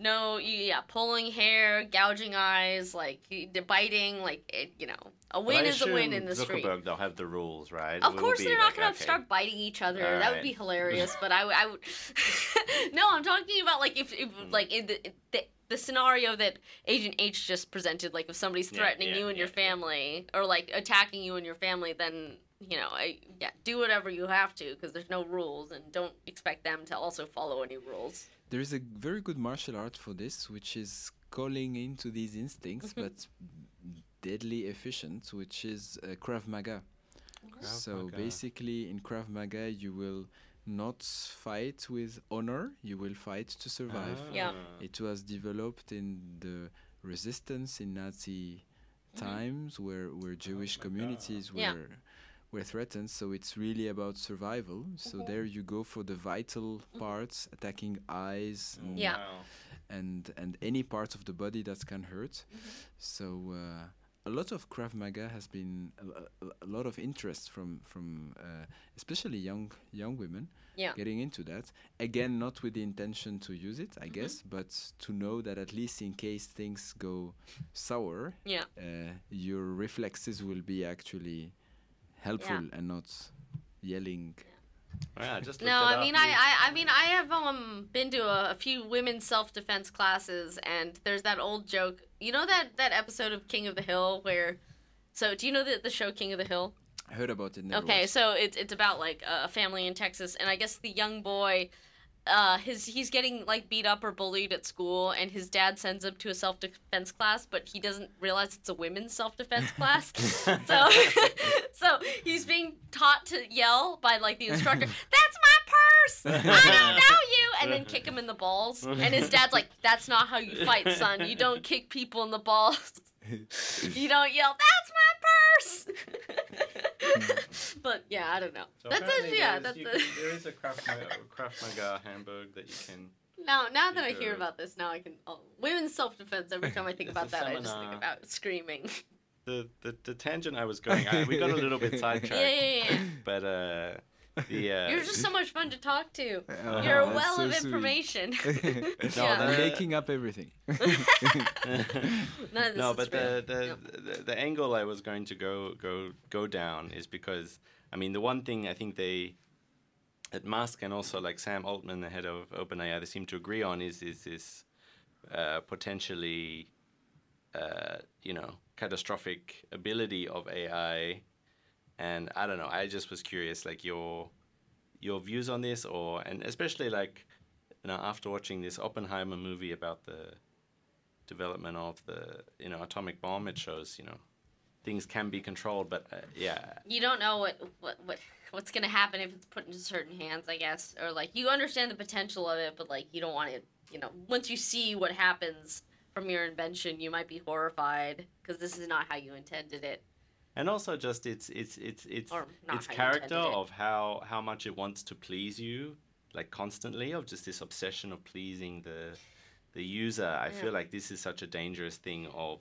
no, you, yeah, pulling hair, gouging eyes, like you- the biting, like it, you know, a win is a win in the street. Zuckerberg, they'll have the rules, right? Of It course, they're not like, gonna okay. start biting each other. that would be hilarious. But I would. no, I'm talking about like if, if Hmm. like in the, the the scenario that Agent H just presented. Like if somebody's threatening yeah, you and your yeah, yeah. family, or like attacking you and your family, then you know, I yeah, do whatever you have to because there's no rules, and don't expect them to also follow any rules. there is a very good martial art for this which is calling into these instincts Mm-hmm. but deadly efficient which is uh, krav maga so Maga. basically in krav maga you will not fight with honor you will fight to survive ah. Yeah. Ah. It was developed in the resistance in Nazi mm-hmm. times where, where Jewish oh communities were Yeah. were threatened. So it's really about survival. So mm-hmm. there you go for the vital mm-hmm. parts, attacking eyes mm, and, Yeah. Wow. and and any parts of the body that can hurt. So uh, a lot of Krav Maga has been a, a, a lot of interest from from uh, especially young young women Yeah. getting into that. Again, not with the intention to use it, I guess, but to know that at least in case things go sour, Yeah. uh, your reflexes will be actually helpful and not yelling. Yeah, I just No, it I up. mean, I, I, I mean, I have um been to a, a few women's self defense classes, and there's that old joke. You know that that episode of King of the Hill where, so do you know the the show King of the Hill? I heard about it. Okay, watched. so it's it's about like a family in Texas, and I guess the young boy, uh, his he's getting like beat up or bullied at school, and his dad sends him to a self defense class, but he doesn't realize it's a women's self defense class. so, so he's being taught to yell by like the instructor. That's my purse. I don't know you, and then kick him in the balls. And his dad's like, "That's not how you fight, son. You don't kick people in the balls." You don't yell, "That's my purse!" but yeah, I don't know. So that's apparently it. Yeah, there's- that's you it. can- there is a Krav Maga, Krav Maga Hamburg that you can. Now, now that I Either- hear about this, now I can. Oh, women's self defense. Every time I think about a that, I just think about screaming. The, the, the tangent I was going, I, we got a little bit sidetracked. yeah, yeah, yeah. But uh, the uh, You're just so much fun to talk to. Oh, You're a well so of sweet. information. No, yeah. I'm the- making up everything. None this no, is but the the, Yep. the the angle I was going to go go go down is because I mean the one thing I think they at Musk and also like Sam Altman, the head of OpenAI, they seem to agree on is is this uh, potentially uh, you know catastrophic ability of AI, and I don't know. I just was curious, like your your views on this, or and especially like you know after watching this Oppenheimer movie about the development of the you know atomic bomb, it shows you know things can be controlled, but uh, yeah, you don't know what, what what what's gonna happen if it's put into certain hands, I guess, or like you understand the potential of it, but like you don't want it. You know, once you see what happens from your invention, you might be horrified because this is not how you intended it. And also just its its its its its character of how how much it wants to please you, like constantly, of just this obsession of pleasing the the user, I Yeah. feel like this is such a dangerous thing of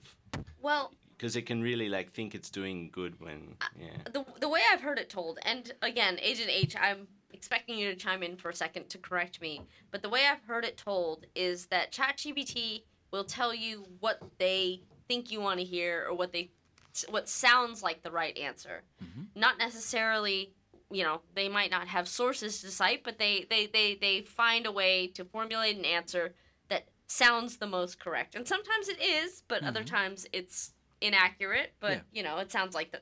Well, because it can really like think it's doing good when yeah. the the way I've heard it told, and again, Agent H, I'm expecting you to chime in for a second to correct me, but the way I've heard it told is that ChatGPT will tell you what they think you want to hear or what they what sounds like the right answer. Mm-hmm. Not necessarily, you know, they might not have sources to cite, but they they they they find a way to formulate an answer that sounds the most correct. And sometimes it is, but other mm-hmm. times it's inaccurate, but Yeah. you know, it sounds like the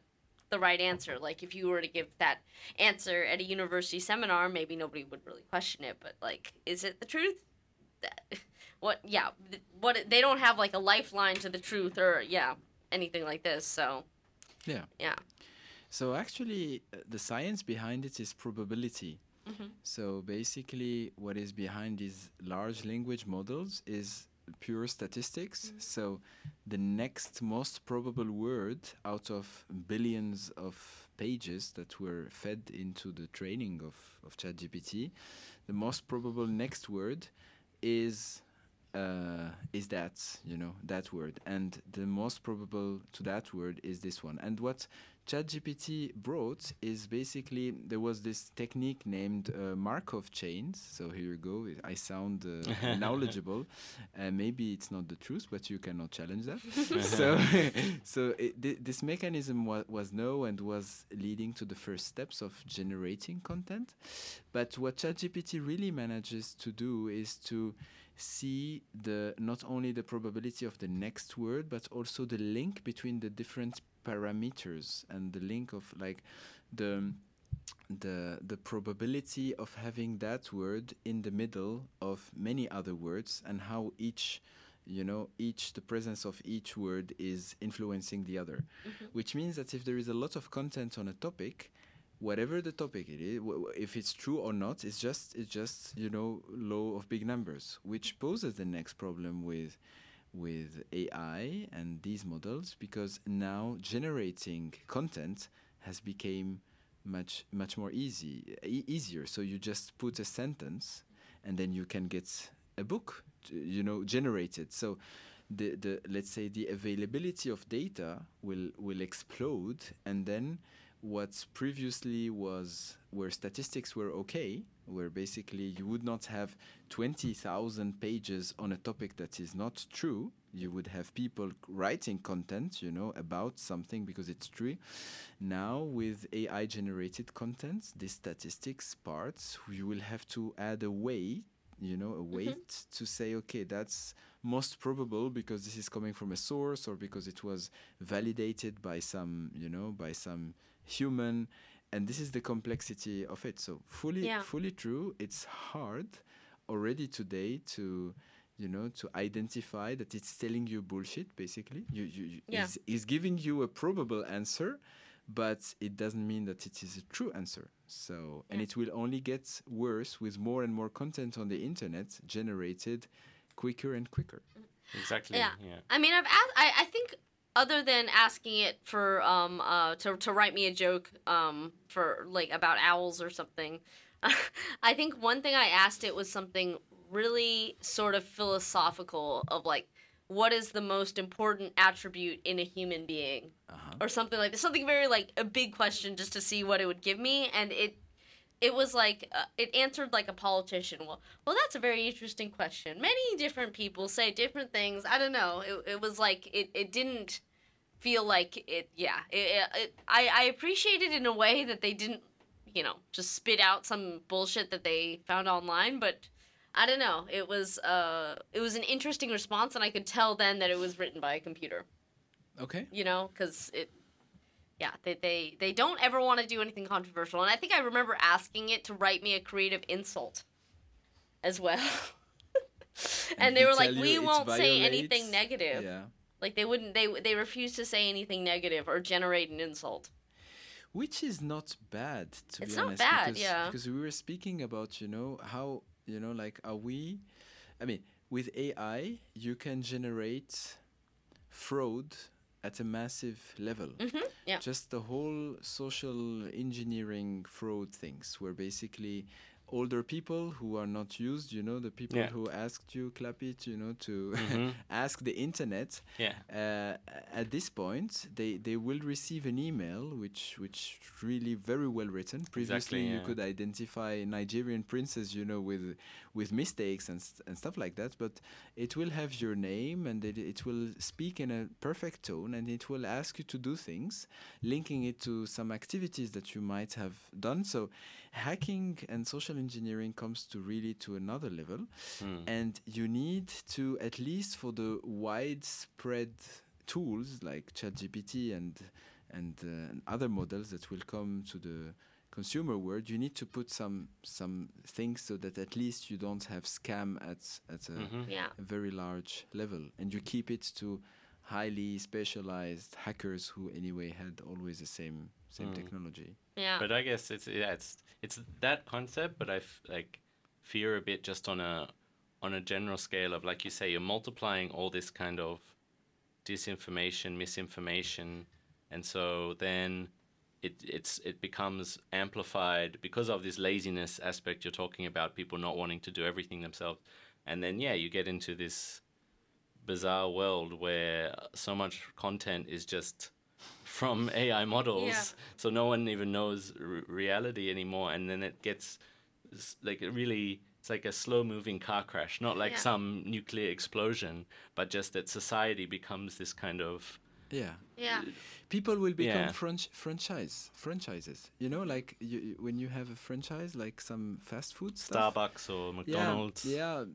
the right answer. Like if you were to give that answer at a university seminar, maybe nobody would really question it, but like is it the truth? What yeah, what they don't have like a lifeline to the truth or yeah, anything like this. So, Yeah. yeah. So actually, the science behind it is probability. Mm-hmm. So basically, what is behind these large language models is pure statistics. Mm-hmm. So the next most probable word out of billions of pages that were fed into the training of, of ChatGPT, the most probable next word is uh, is that you know that word, and the most probable to that word is this one. And what ChatGPT brought is basically there was this technique named uh, Markov chains. So here you go. I sound uh, knowledgeable. Uh, maybe it's not the truth, but you cannot challenge that. so, so it, thi- this mechanism wa- was known and was leading to the first steps of generating content. But what ChatGPT really manages to do is to see the not only the probability of the next word but also the link between the different parameters and the link of like the the the probability of having that word in the middle of many other words and how each you know each the presence of each word is influencing the other. Mm-hmm. Which means that if there is a lot of content on a topic whatever the topic it is if it's true or not it's just it's just you know law of big numbers which poses the next problem with with AI and these models because now generating content has become much much more easy e- easier. So you just put a sentence and then you can get a book you know generated. So the the let's say the availability of data will will explode and then what previously was where statistics were okay where basically you would not have 20,000 pages on a topic that is not true. You would have people writing content you know about something because it's true. Now with ai generated content the statistics part, you will have to add a weight you know a mm-hmm. weight to say okay that's most probable because this is coming from a source or because it was validated by some you know by some human and this is the complexity of it so fully Yeah. fully true it's hard already today to you know to identify that it's telling you bullshit basically you you, you Yeah. is, is giving you a probable answer but it doesn't mean that it is a true answer so and it will only get worse with more and more content on the internet generated quicker and quicker Exactly. Yeah. Yeah. I mean, I've asked. I, I think other than asking it for um uh to to write me a joke um for like about owls or something, I think one thing I asked it was something really sort of philosophical of like what is the most important attribute in a human being uh-huh. or something like this something very like a big question just to see what it would give me and it it was like uh, it answered like a politician. Well well that's a very interesting question. Many different people say different things. I don't know. It, it was like it, it didn't feel like it yeah. It, it, I, I appreciate it in a way that they didn't you know just spit out some bullshit that they found online but i don't know. It was uh it was an interesting response and i could tell then that it was written by a computer. Okay. You know, because it, yeah, they, they they don't ever want to do anything controversial, and I think I remember asking it to write me a creative insult, as well. and, they were like, "We won't say anything negative." yeah Like they wouldn't they they refuse to say anything negative or generate an insult. which is not bad to It's be not honest bad, because, yeah. because we were speaking about you know how you know like are we i mean with ai you can generate fraud at a massive level Mm-hmm. yeah. just the whole social engineering fraud things where basically older people who are not used, you know, the people Yeah. who asked you clap it, you know, to Mhm. ask the internet. Yeah. Uh, at this point, they, they will receive an email which which really very well written. Previously, you yeah. could identify Nigerian princes, you know, with with mistakes and st- and stuff like that. But it will have your name and it, it will speak in a perfect tone and it will ask you to do things, linking it to some activities that you might have done. So, hacking and social engineering comes to really to another level, Mm. and you need to at least for the widespread tools like ChatGPT and and, uh, and other models that will come to the consumer world, you need to put some some things so that at least you don't have scam at at a, Mhm. Yeah. a very large level, and you keep it to highly specialized hackers who anyway had always the same same Mm. technology. Yeah. But I guess it's yeah, it's it's that concept, but I f- like fear a bit just on a on a general scale of like you say, you're multiplying all this kind of disinformation, misinformation, and so then it it's it becomes amplified because of this laziness aspect you're talking about, people not wanting to do everything themselves, and then yeah, you get into this bizarre world where so much content is just from AI models, Yeah. so no one even knows r- reality anymore, and then it gets like it really. It's like a slow-moving car crash, not like Yeah. some nuclear explosion, but just that society becomes this kind of Yeah. yeah. people will become Yeah. franch- franchise franchises you know like you, you- when you have a franchise like some fast food stuff Starbucks or McDonald's. yeah uh,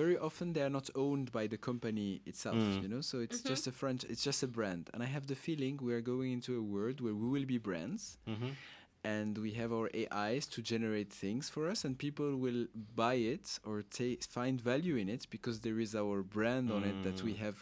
very often they are not owned by the company itself Mm. you know so it's Mm-hmm. just a franch it's just a brand and i have the feeling we are going into a world where we will be brands Mhm. and we have our AIs to generate things for us, and people will buy it or ta- find value in it because there is our brand on it that we Mm. have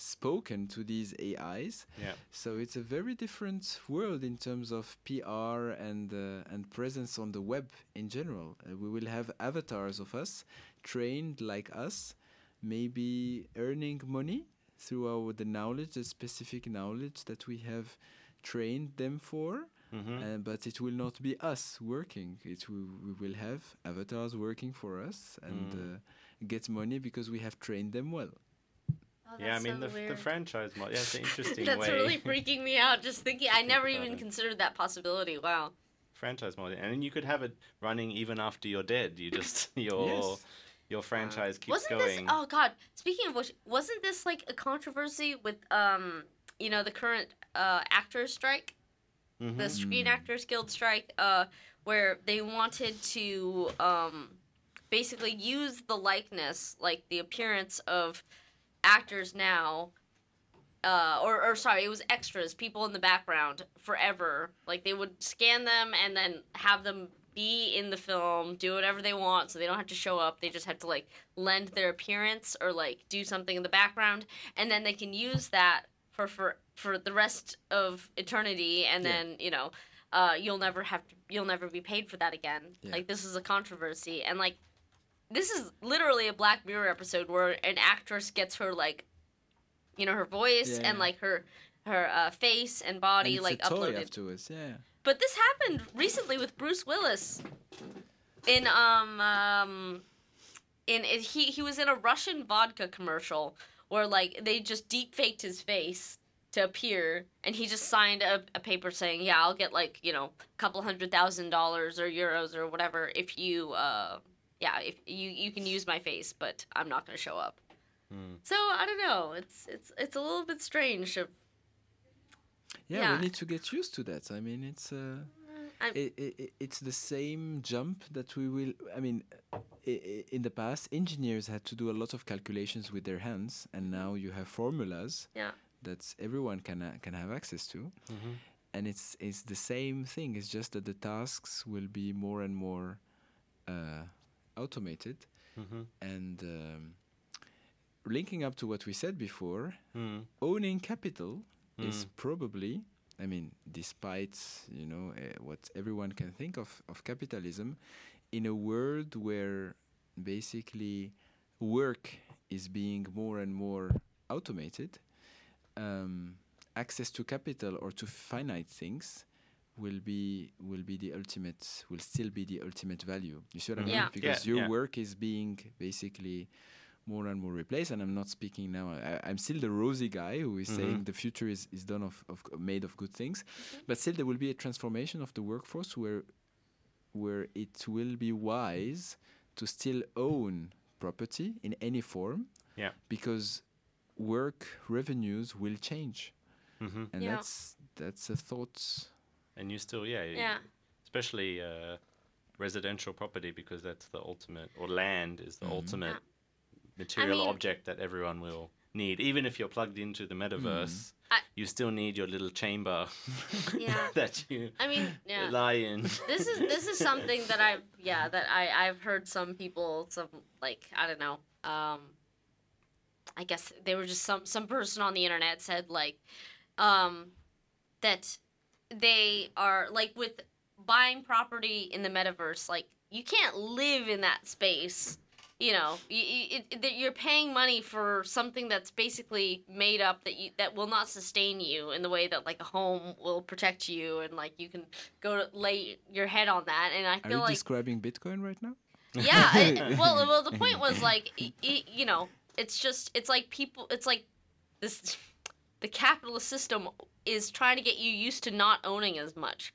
spoken to these AIs. Yeah. So it's a very different world in terms of PR and uh, and presence on the web in general. Uh, we will have avatars of us trained like us, maybe earning money through our the knowledge, the specific knowledge that we have trained them for. Mhm. Uh, but it will not be us working. It will, we will have avatars working for us and Mm. uh, get money because we have trained them well. Oh, yeah, I mean so the, the franchise model. Yeah, it's an interesting That's way. That's really freaking me out. Just thinking, I never even it. considered that possibility. Wow. franchise model, and then you could have it running even after you're dead. You just your Yes. your franchise keeps wasn't going. this? Oh God. Speaking of which, wasn't this like a controversy with um, you know, the current uh actors strike, Mhm. the Screen Actors Guild strike, uh, where they wanted to um, basically use the likeness, like the appearance of actors now. Uh, or, or sorry, it was extras, people in the background forever. Like they would scan them and then have them be in the film, do whatever they want, so they don't have to show up. They just have to like lend their appearance or like do something in the background, and then they can use that for for for the rest of eternity. And Yeah. then you know, uh, you'll never have to, you'll never be paid for that again. Yeah. Like this is a controversy, and like this is literally a Black Mirror episode where an actress gets her like, you know, her voice Yeah. and like her her uh, face and body and it's like uploaded. afterwards. Yeah. But this happened recently with Bruce Willis. In um um in it, he he was in a Russian vodka commercial where like they just deep faked his face to appear and he just signed a, a paper saying, "Yeah, I'll get like, you know, a couple hundred thousand dollars or euros or whatever if you uh yeah, if you you can use my face, but I'm not going to show up." Hmm. So, I don't know. It's it's it's a little bit strange of yeah. Yeah. we need to get used to that. I mean, it's uh, I'm- i i it's the same jump that we will. I mean, i- i- in the past, engineers had to do a lot of calculations with their hands, and now you have formulas yeah. that everyone can uh, can have access to. Mhm. and it's it's the same thing. It's just that the tasks will be more and more uh, automated, Mhm. and um, linking up to what we said before, Mm. owning capital is Mm. probably. I mean, despite you know uh, what everyone can think of of capitalism, in a world where basically work is being more and more automated, um, access to capital or to finite things will be will be the ultimate will still be the ultimate value. You see what I mm-hmm. mean? Yeah. Because Yeah, your yeah. work is being basically more and more replaced. And I'm not speaking now. I, I'm still the rosy guy who is mm-hmm. saying the future is, is done of, of made of good things, mm-hmm. but still there will be a transformation of the workforce where where it will be wise to still own property in any form Yeah. because work revenues will change hmm and Yeah. that's that's a thought And you still, yeah, Yeah. especially uh, residential property because that's the ultimate, or land is the ultimate material mean- object that everyone will need. Even if you're plugged into the metaverse, I- you still need your little chamber Yeah. that you I mean, yeah. lie in. this is this is something that I've yeah that I I've heard some people some like I don't know um I guess they were just some some person on the internet said like um that they are like with buying property in the metaverse like you can't live in that space you know. You, you, it, that you're paying money for something that's basically made up that you that will not sustain you in the way that like a home will protect you and like you can go to lay your head on that. And i are feel you like describing bitcoin right now? Yeah it- well well the point was like y- you know it's just it's like people it's like this the capitalist system is trying to get you used to not owning as much.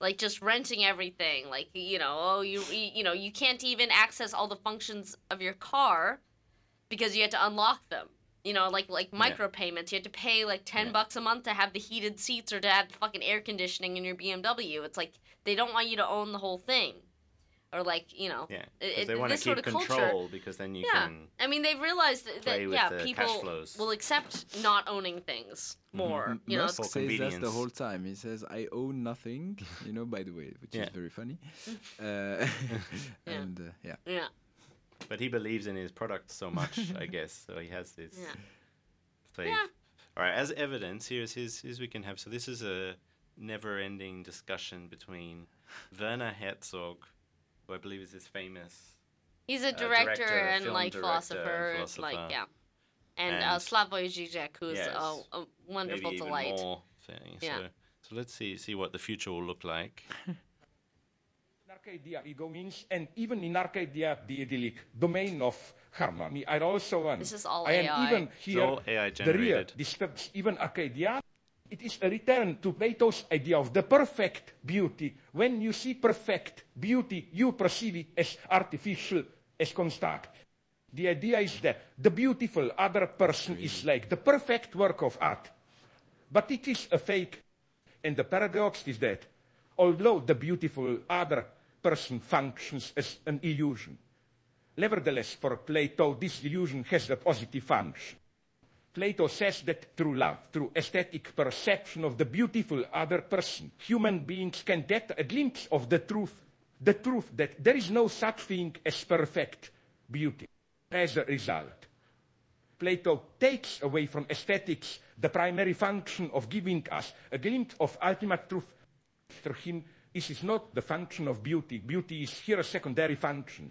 Like just renting everything like you know oh you you know you can't even access all the functions of your car because you had to unlock them. You know like like micro payments you had to pay like 10 bucks a month to have the heated seats or to have the fucking air conditioning in your bmw it's like they don't want you to own the whole thing or like you know Yeah, it- they want to this keep sort of control culture because then you yeah can. i mean they've realized that, play yeah people will accept not owning things more M- you Musk For says that the whole time. He says, "I own nothing," you know. By the way, which Yeah. is very funny. Uh, and uh, yeah, yeah But he believes in his product so much, I guess. So he has this Yeah. faith. Yeah. All right, as evidence, here's his, his we can have. So this is a never-ending discussion between Werner Herzog, who I believe is this famous He's a Uh, director, director, and like director, philosopher, philosopher. like yeah, and, And- uh, Slavoj Žižek, who's Yes. a, a wonderful maybe even delight. more thing. Yeah. So, so let's see see what the future will look like. Arcadia, ego means, and even in Arcadia, the idyllic domain of harmony I also one. This is all I am AI. even here. all AI the rear generated. disturbs even Arcadia. It is a return to Plato's idea of the perfect beauty. When you see perfect beauty, you perceive it as artificial, as construct. The idea is that the beautiful other person is like the perfect work of art. But it is a fake. And the paradox is that although the beautiful other person functions as an illusion, nevertheless, for Plato, this illusion has a positive function. Plato says that through love, through aesthetic perception of the beautiful other person, human beings can get a glimpse of the truth, the truth that there is no such thing as perfect beauty. As a result, Plato takes away from aesthetics the primary function of giving us a glimpse of ultimate truth. For him, this is not the function of beauty. Beauty is here a secondary function.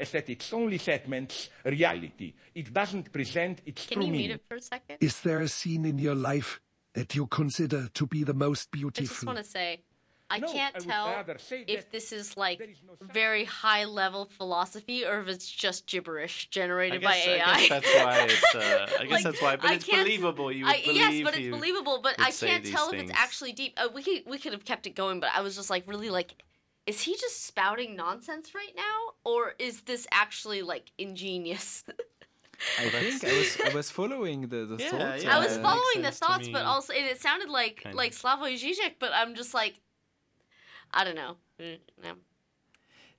Aesthetics only segments reality. It doesn't present its Can true you mute meaning. it for a second? Is there a scene in your life that you consider to be the most beautiful? I just want to say, I No, can't I tell say if this is like there is no very high level philosophy or if it's just gibberish generated guess, by I AI. guess that's why it's. Uh, I guess Like, that's why, but I it's can't- believable. You would I, believe yes, but it's believable. But I can't these tell if it's actually deep. Uh, we could we could have kept it going, but I was just like really like, is he just spouting nonsense right now, or is this actually like ingenious? I think I was I was following the the Yeah, thought. yeah. I was following the makes sense to thoughts, but also and it sounded like Kind like of. Slavoj Žižek, but I'm just like, I don't know. Mm, no.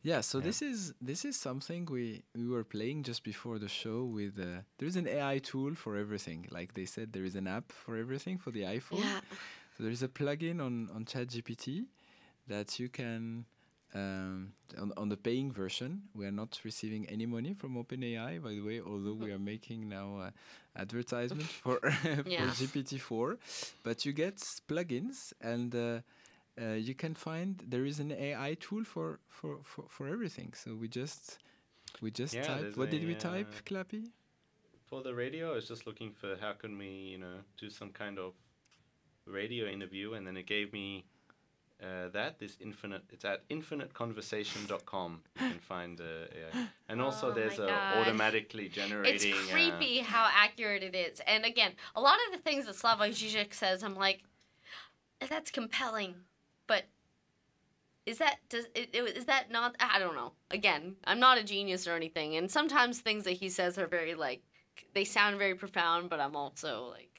Yeah, so this is this is something we we were playing just before the show with. Uh, there is an AI tool for everything. Like they said, there is an app for everything for the iPhone. Yeah. So there is a plugin on on ChatGPT that you can um, on on the paying version. We are not receiving any money from OpenAI, by the way. Although we are making now uh, advertisement for for GPT-4, but you get plugins and. Uh, uh, you can find there is an AI tool for, for, for, for everything. So we just we just Yeah, type. there's What did a, we type, uh, Clappy? For the radio, I was just looking for how can we, you know, do some kind of radio interview, and then it gave me uh, that this infinite it's at infiniteconversation.com you can find uh, AI. and also Oh there's a automatically It's generating uh, creepy how accurate it is. And again, a lot of the things that Slavoj Žižek says, I'm like, that's compelling, but is that does it, it- is that not? I don't know. Again, I'm not a genius or anything, and sometimes things that he says are very like they sound very profound, but I'm also like,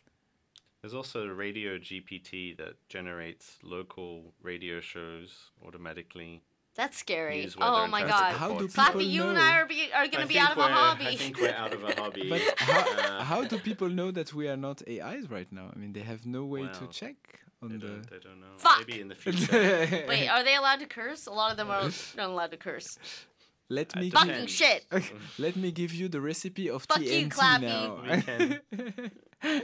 There's also Radio GPT that generates local radio shows automatically. that's scary. News, Oh my god. How do reports. people Slappy, you and know? I are, be, are gonna I be out of a hobby. I think we're out of a hobby. But how, Uh, how do people know that we are not AIs right now? I mean, they have no way to Well, check they on the. don't, they don't know. Fuck. Maybe in the future. Wait, are they allowed to curse? A lot of them are not allowed to curse. Let me Fucking Depends. shit. let me give you the recipe of Fuck you, TNT Clappy. now.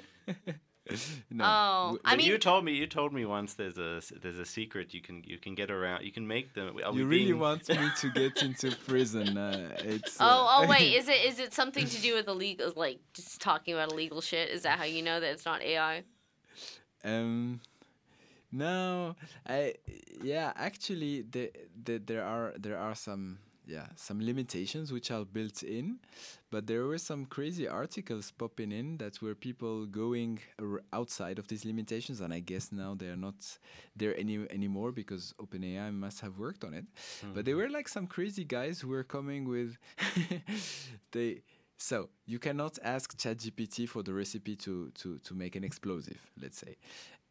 We can. no. Oh, w- I But mean, you told me you told me once there's a there's a secret you can you can get around you can make them. Are you really being- want me to get into prison? Uh, it's. Oh, uh, oh wait, is it is it something to do with illegal like just talking about illegal shit? Is that how you know that it's not AI? Um, no, I yeah. Actually, the, the, there are there are some yeah some limitations which are built in, but there were some crazy articles popping in that were people going outside of these limitations, and I guess now they are not there any anymore because OpenAI must have worked on it. But they mm-hmm. were like some crazy guys who were coming with they. So you cannot ask ChatGPT for the recipe to, to, to make an explosive, let's say,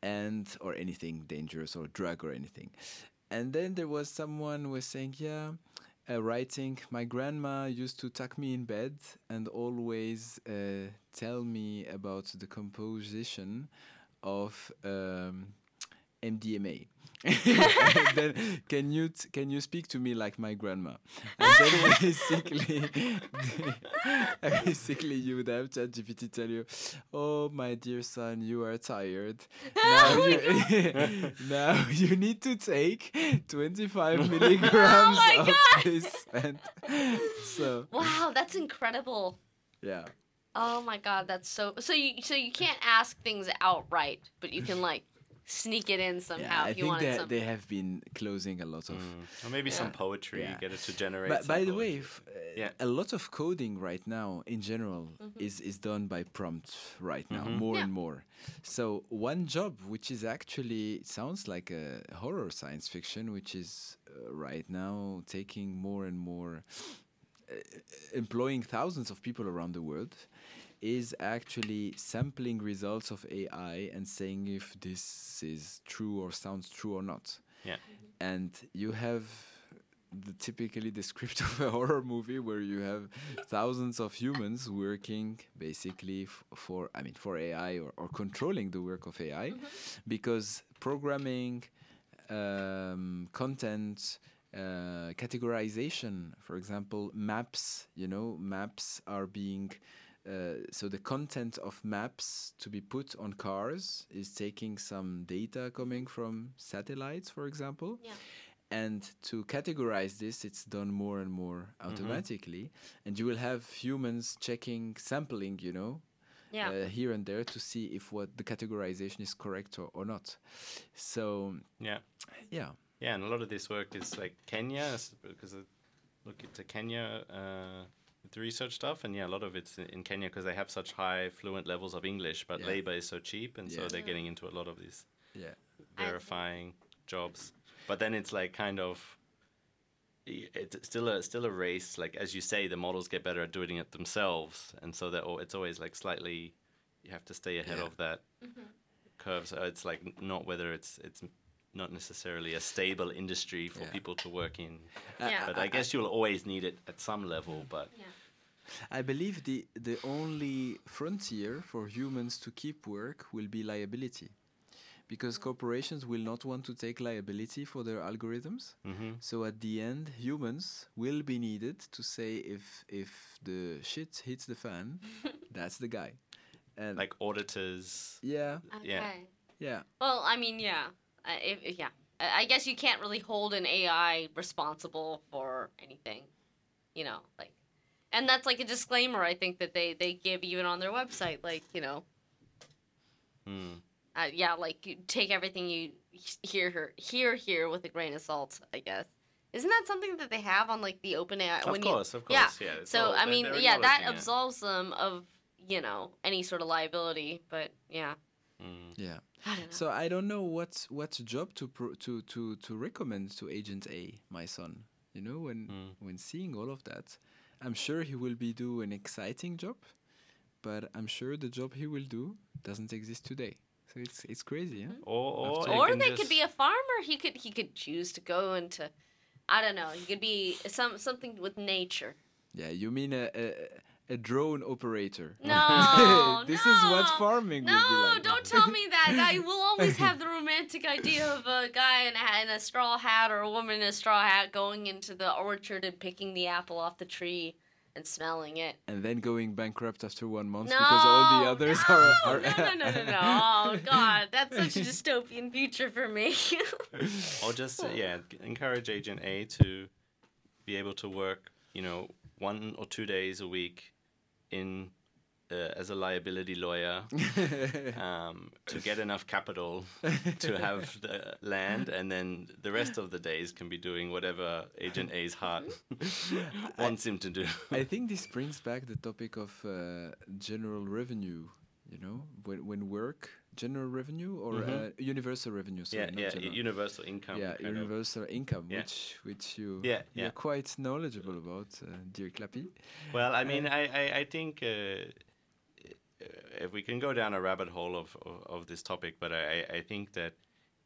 and or anything dangerous or drug or anything. And then there was someone who was saying, yeah, uh, writing, my grandma used to tuck me in bed and always uh, tell me about the composition of um, MDMA. Then can you t- can you speak to me like my grandma? And then basically, basically you would have ChatGPT tell you, "Oh my dear son, you are tired. Now oh you now you need to take 25 milligrams my of God. this." And so Wow, that's incredible. yeah. Oh my god, that's so so you so you can't ask things outright, but you can like sneak it in somehow Yeah, I if you think that something. they have been closing a lot of Mm. Or maybe some poetry. Yeah. Get it to generate. But some by the way, poetry. f- uh, Yeah. a lot of coding right now, in general, is is done by prompt right now, Mhm. more Yeah. and more. So one job, which is actually sounds like a horror science fiction, which is uh, right now taking more and more, uh, employing thousands of people around the world, is actually sampling results of AI and saying if this is true or sounds true or not Yeah. and you have the typically the script of a horror movie where you have thousands of humans working basically f- for I mean for AI or, or controlling the work of AI because programming um, content uh, categorization for example maps you know maps are being uh, so the content of maps to be put on cars is taking some data coming from satellites for example Yeah. and to categorize this it's done more and more automatically and you will have humans checking sampling you know yeah. uh, here and there to see if what the categorization is correct or, or not so Yeah. yeah Yeah, and a lot of this work is like Kenya, because I look into Kenya uh, with the research stuff, and yeah, a lot of it's in- in Kenya because they have such high fluent levels of English, but Yeah. labor is so cheap, and so they're getting into a lot of these yeah I- verifying jobs. But then it's like kind of it's still a still a race. Like as you say, the models get better at doing it themselves, and so that it's always like slightly you have to stay ahead Yeah. of that mm-hmm. curve. So it's like not whether it's it's not necessarily a stable industry for Yeah. people to work in. Yeah. But I guess you'll always need it at some level. But I believe the the only frontier for humans to keep work will be liability, because corporations will not want to take liability for their algorithms. Mhm. So at the end, humans will be needed to say if if the shit hits the fan, that's the guy. And like auditors, yeah, Okay. yeah. yeah, Well, I mean, yeah. Uh, if, if- yeah. I I guess you can't really hold an AI responsible for anything, you know, like, and that's like a disclaimer I think that they they give even on their website, like you know, Hmm. uh, yeah, like you take everything you hear her hear here with a grain of salt. I guess isn't that something that they have on like the open AI? Of course, you, of course, yeah. it's So all- I mean, yeah, that acknowledging it. absolves them of you know any sort of liability. But yeah, Mm. Yeah. I. So I don't know what what job to pro- to to to recommend to Agent A, my son. You know, when Mm. when seeing all of that, I'm sure he will be do an exciting job, but I'm sure the job he will do doesn't exist today. So it's it's crazy, yeah. Or, or, After- or they just- could be a farmer. He could he could choose to go into, I don't know. He could be some something with nature. Yeah, you mean a a, a drone operator? No, this is what farming No, will be like. don't tell me that. I will always have the romantic idea of a guy in a, in a straw hat or a woman in a straw hat going into the orchard and picking the apple off the tree and smelling it. And then going bankrupt after one month No, because all the others no, are, are no, no, no, no, no. Oh God, that's such a dystopian future for me. or just uh, yeah encourage agent a to be able to work you know one or two days a week in uh, as a liability lawyer um, to get enough capital to have the land and then the rest of the days can be doing whatever agent a's heart wants him to do I think this brings back the topic of uh, general revenue. You know, when when work general revenue or Mhm. uh, universal revenue. Sorry, yeah yeah general. universal income yeah, kind of. universal income, Yeah. which which you Yeah, you're quite knowledgeable about, uh, dear Clappy. Well, I mean, I, I, I think uh, uh, if we can go down a rabbit hole of, of, of this topic, but I, I think that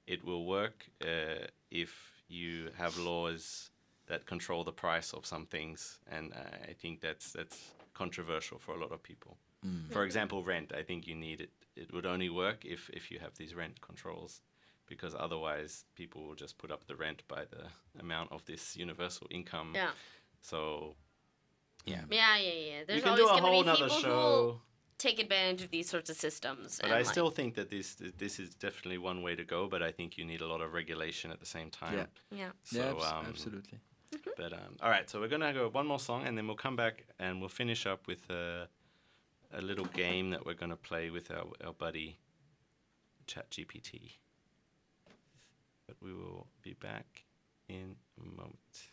it will work uh, if you have laws that control the price of some things, and I I think that's that's controversial for a lot of people. For example, rent. I think you need it. It would only work if if you have these rent controls, because otherwise people will just put up the rent by the amount of this universal income. yeah, So yeah. yeah, yeah, yeah. There's you can always do a going to whole be people who show. take advantage of these sorts of systems. But I like- still think that this this is definitely one way to go. But I think you need a lot of regulation at the same time. Yeah. yeah. So, yeah, abs- um, absolutely. But um, all right, so we're gonna go one more song, and then we'll come back and we'll finish up with a a little game that we're gonna play with our our buddy ChatGPT. But we will be back in a moment.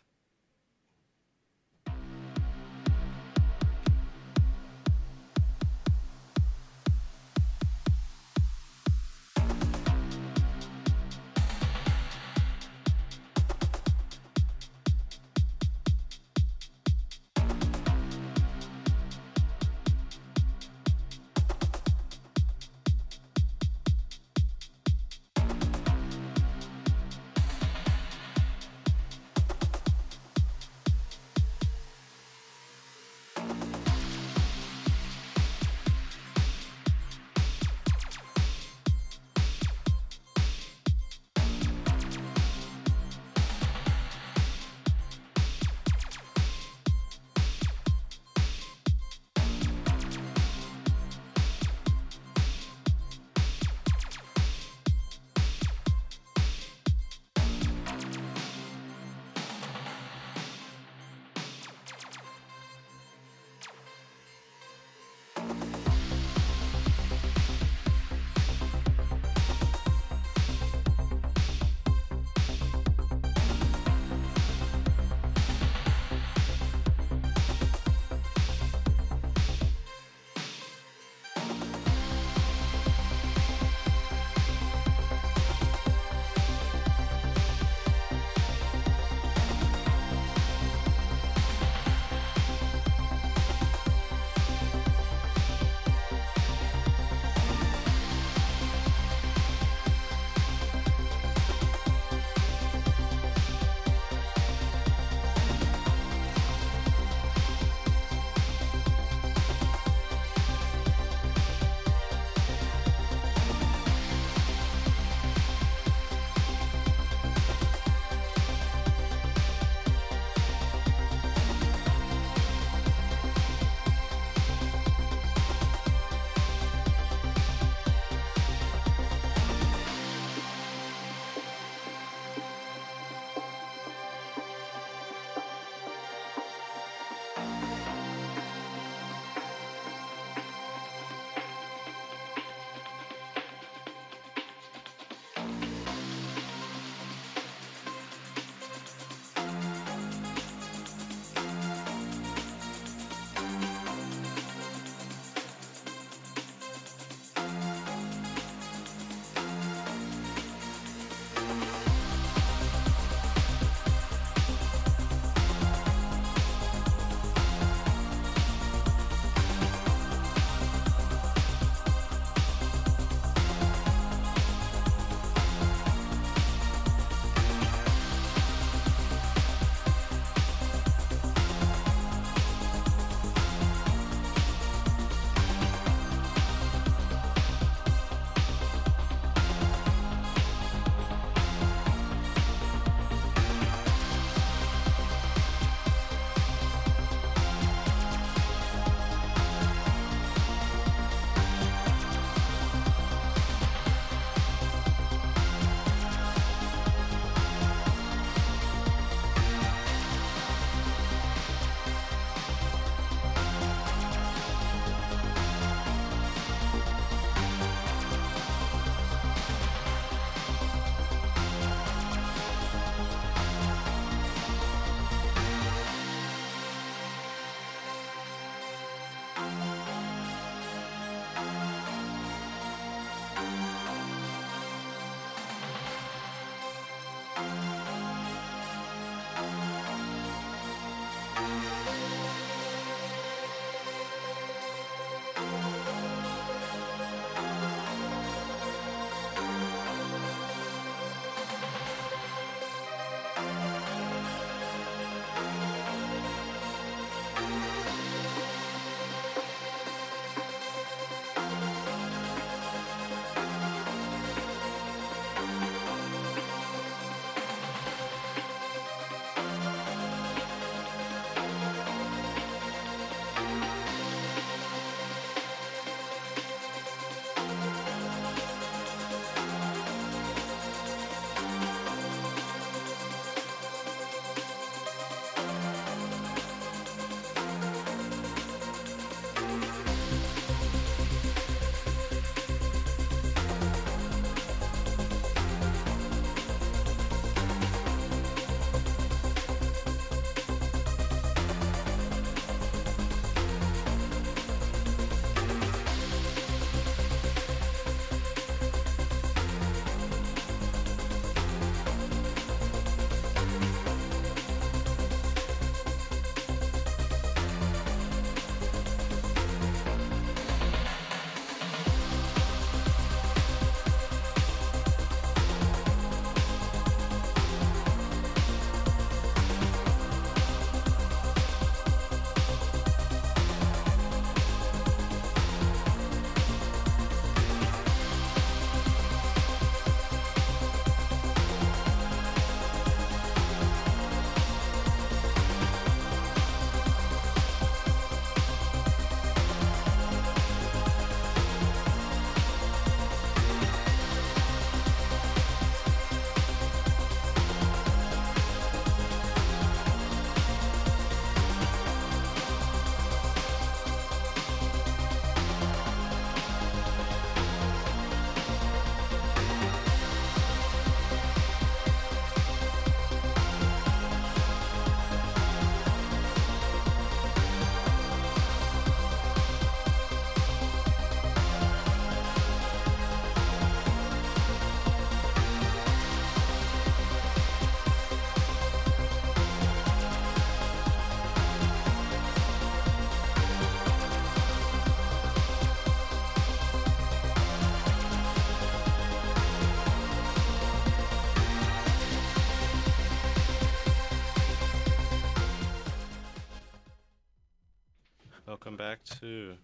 Back to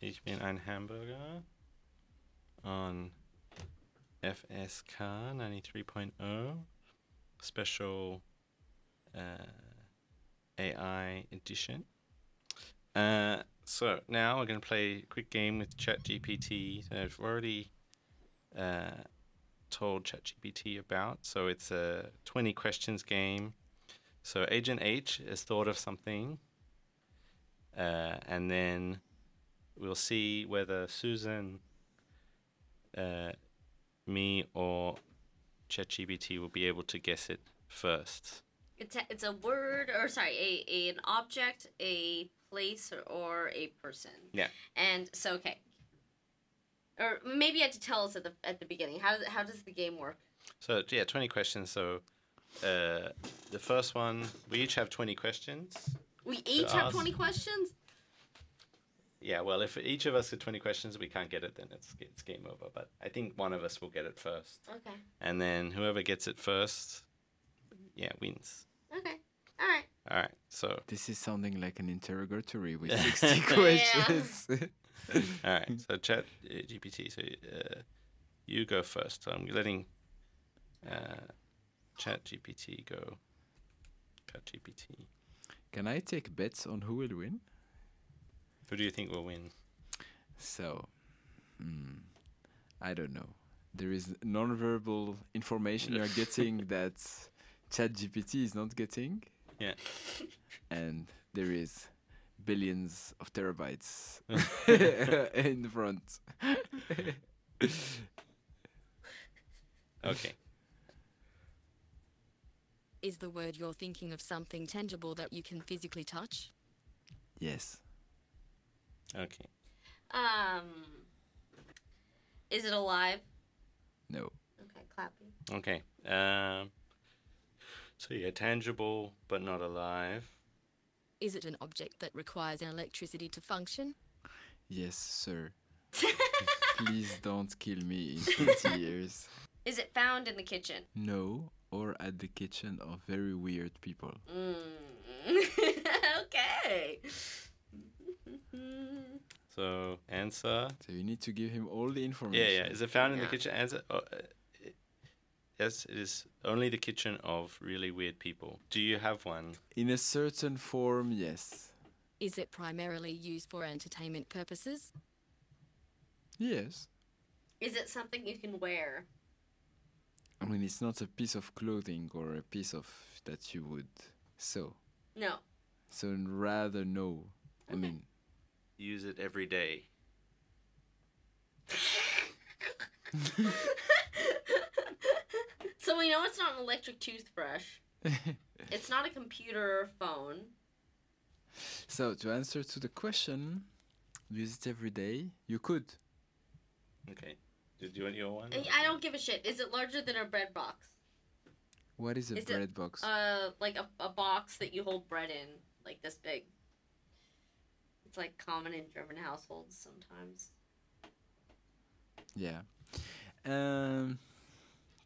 Ich bin ein Hamburger on FSK 93.0 special uh, AI edition. Uh, so now we're going to play a quick game with ChatGPT. that I've already uh, told ChatGPT about. So it's a 20 questions game. So Agent H has thought of something, uh, and then we'll see whether Susan, uh, me, or ChatGPT will be able to guess it first. It's a, it's a word or sorry, a, a an object, a place, or, or a person. Yeah. And so okay. Or maybe you had to tell us at the at the beginning. How does how does the game work? So yeah, 20 questions. So uh, the first one, we each have 20 questions. We each have ask- twenty questions. Yeah, well, if each of us get 20 questions, we can't get it, then it's it's game over. But I think one of us will get it first, Okay. and then whoever gets it first, yeah, wins. Okay. All right. All right. So This is sounding like an interrogatory with 60 questions. all right. So chat uh, GPT. So uh, you go first. So I'm letting uh, chat GPT go. Chat GPT. Can I take bets on who will win? Who do you think will win? So, mm, I don't know. There is non-verbal information you're getting that ChatGPT is not getting, Yeah. and there is billions of terabytes in front. Okay. Is the word you're thinking of something tangible that you can physically touch? yes. Okay. Um. Is it alive? No. Okay, clapping. Okay. Um. So yeah, tangible but not alive. Is it an object that requires electricity to function? Yes, sir. Please don't kill me in 20 years. Is it found in the kitchen? No, or at the kitchen of very weird people. Mm. okay. So answer. So you need to give him all the information. yeah. Yeah. Is it found in the kitchen? Answer. Oh, uh, yes, it is only the kitchen of really weird people. Do you have one? In a certain form, yes. Is it primarily used for entertainment purposes? Yes. Is it something you can wear? I mean, it's not a piece of clothing or a piece of that you would sew. No. So rather no. I mean, Use it every day. so we know it's not an electric toothbrush. it's not a computer or phone. so to answer to the question, use it every day. You could. Okay. Did you want your one? I I don't give a shit. Is it larger than a bread box? What is a Is it, bread box? Uh, like a, a box that you hold bread in, like this big. It's like common in German households sometimes. yeah. Um.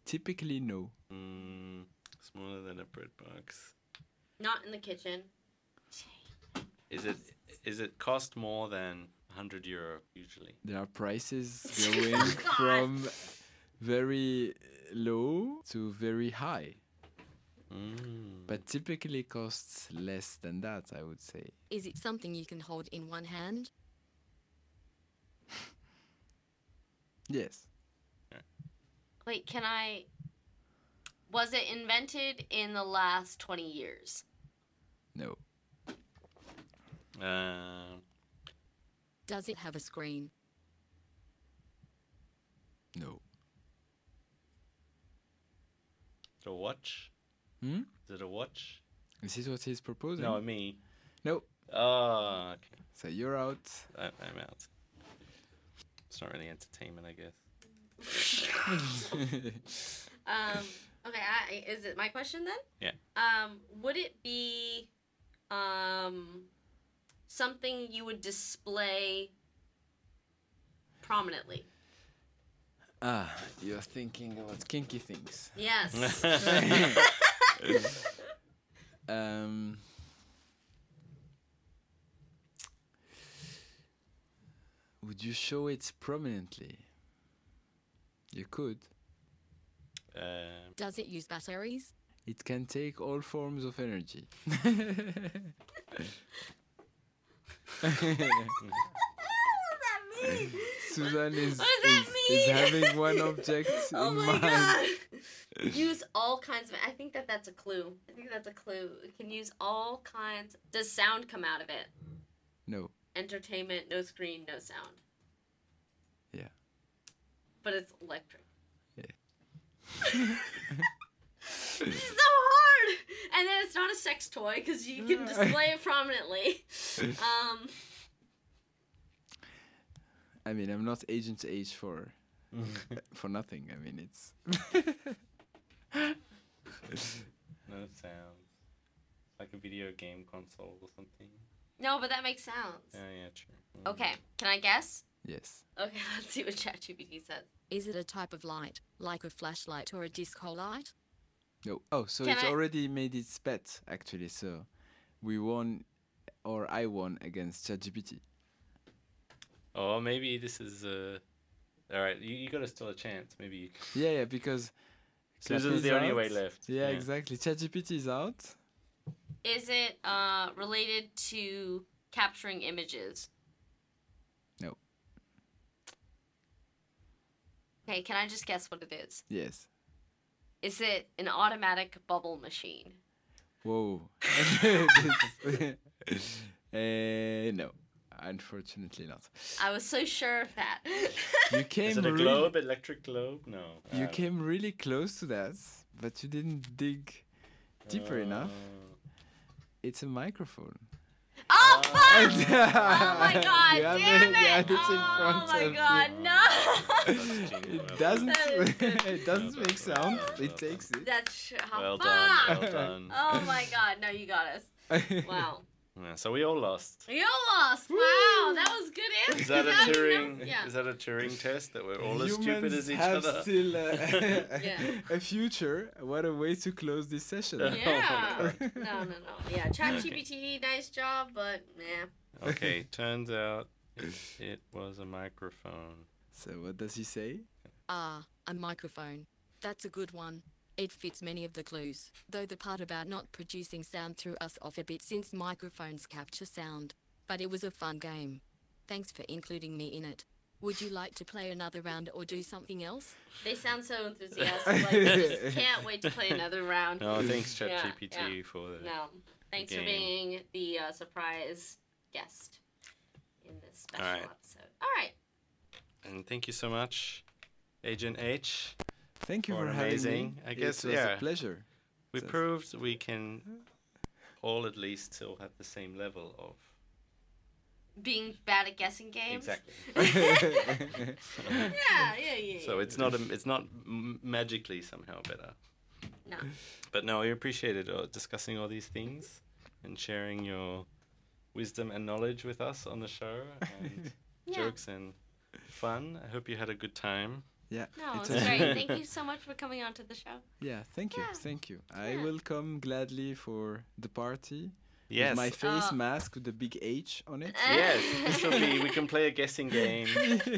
Typically, no. Mm, smaller than a bread box. Not in the kitchen. Is it? Is it cost more than 100 euro usually? There are prices going from very low to very high, Mm. but typically costs less than that. I would say. Is it something you can hold in one hand? Yes. Wait, can I? Was it invented in the last twenty years? No. Um, Does it have a screen? No. a watch? Hmm. Is it a watch? This is what he's proposing. No, me. No. Oh, okay. So you're out. I, I'm out. It's not really entertainment, I guess. Um. Okay. I, is it my question then? Yeah. Um. Would it be, um, something you would display prominently? ah, you're thinking about kinky things. Yes. Um. Would you show it prominently? You could. Uh, Does it use batteries? It can take all forms of energy. Susan is, What does that is, is mean? having one object Oh in my mind. god! use all kinds of. I think that that's a clue. I think that's a clue. Can use all kinds. Does sound come out of it? No. Entertainment, no screen, no sound. Yeah. But it's electric. Yeah. This is so hard. And then it's not a sex toy because you can display it prominently. Um. I mean, I'm not Agent H for for nothing. I mean, it's no sounds. Like a video game console or something. No, but that makes sounds. Yeah, yeah, true. Mm. Okay, can I guess? yes. Okay, let's see what ChatGPT says. Is it a type of light, like a flashlight or a disco light? No. Oh, so Can it's I- already made its bet actually. So we won, or I won against ChatGPT. Oh, maybe this is uh all right. You, you got a still a chance. Maybe you, Yeah, yeah, because Susan's Clappy's the only out. way left. Yeah, exactly. ChatGPT is out. Is it uh related to capturing images? No. Okay, can I just guess what it is? Yes. Is it an automatic bubble machine? Whoa. uh, no, unfortunately not. I was so sure of that. You came Is it a really, globe, electric globe? No. you Uh, came really close to that, but you didn't dig deeper enough. uh, It's a microphone. Oh uh, fuck! oh Oh my god, you have damn it, you it! had it in Oh front my of god, no! It doesn't. That is good. it doesn't Well make done, sound. well It takes it. That's sh- how Well fuck! done. Well done. Oh my god, no, you got us. Wow. Yeah, so we all lost. We all lost! Wow, that was good answer. Is that a Turing? Yeah. Is that a Turing test that we're all as stupid as each have other? still uh, Yeah. a future. What a way to close this session. Yeah. no, no, no. Yeah, ChatGPT, nice job, but nah. okay, turns out it was a microphone. So what does he say? Ah, a microphone. That's a good one. It fits many of the clues, though the part about not producing sound threw us off a bit since microphones capture sound. But it was a fun game. Thanks for including me in it. Would you like to play another round or do something else? They sound so enthusiastic. Like, they just can't wait to play another round. No, thanks Yeah, ChatGPT yeah. for the. No. Thanks for being the uh, surprise guest in this special Alright. episode. All right. And thank you so much, Agent H. Thank you Or for having me. I guess, it was yeah. a pleasure. We So- proved we can all at least still have the same level of. Being bad at guessing games. Exactly. Yeah, yeah, yeah. yeah. So it's not a, it's not m- magically somehow better. No. But no, we appreciated uh, discussing all these things and sharing your wisdom and knowledge with us on the show and Yeah. jokes and fun. I hope you had a good time. Yeah. No, it's it's great. Thank you so much for coming on to the show. Yeah, thank you, Yeah. thank you. I will come gladly for the party. Yes. With my face Oh. mask with the big H on it. yes, this will be. We can play a guessing game.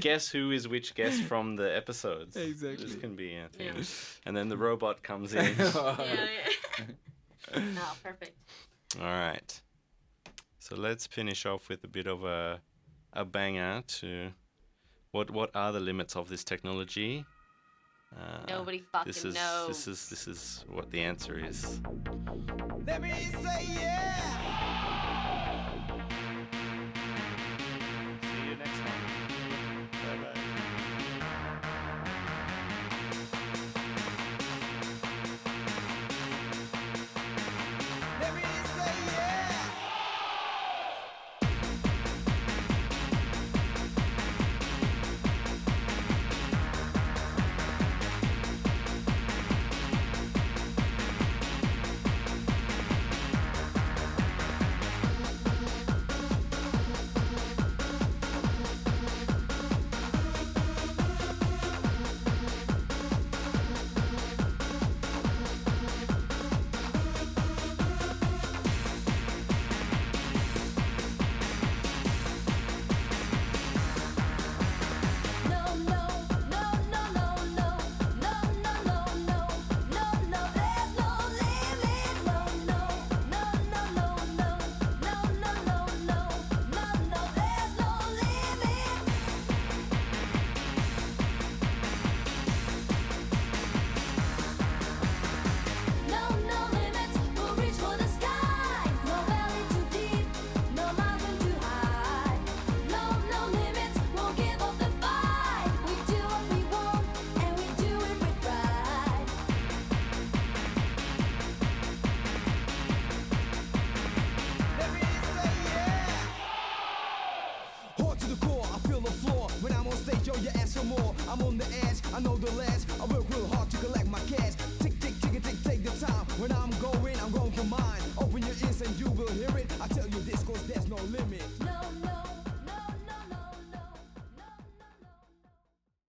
Guess who is which guest from the episodes. Exactly. This can be a thing. Yeah. And then the robot comes in. yeah, yeah. no, oh, perfect. All right. So let's finish off with a bit of a a banger to what what are the limits of this technology? Uh, Nobody fucking this is knows. this is this is what the answer is. Let me say yeah.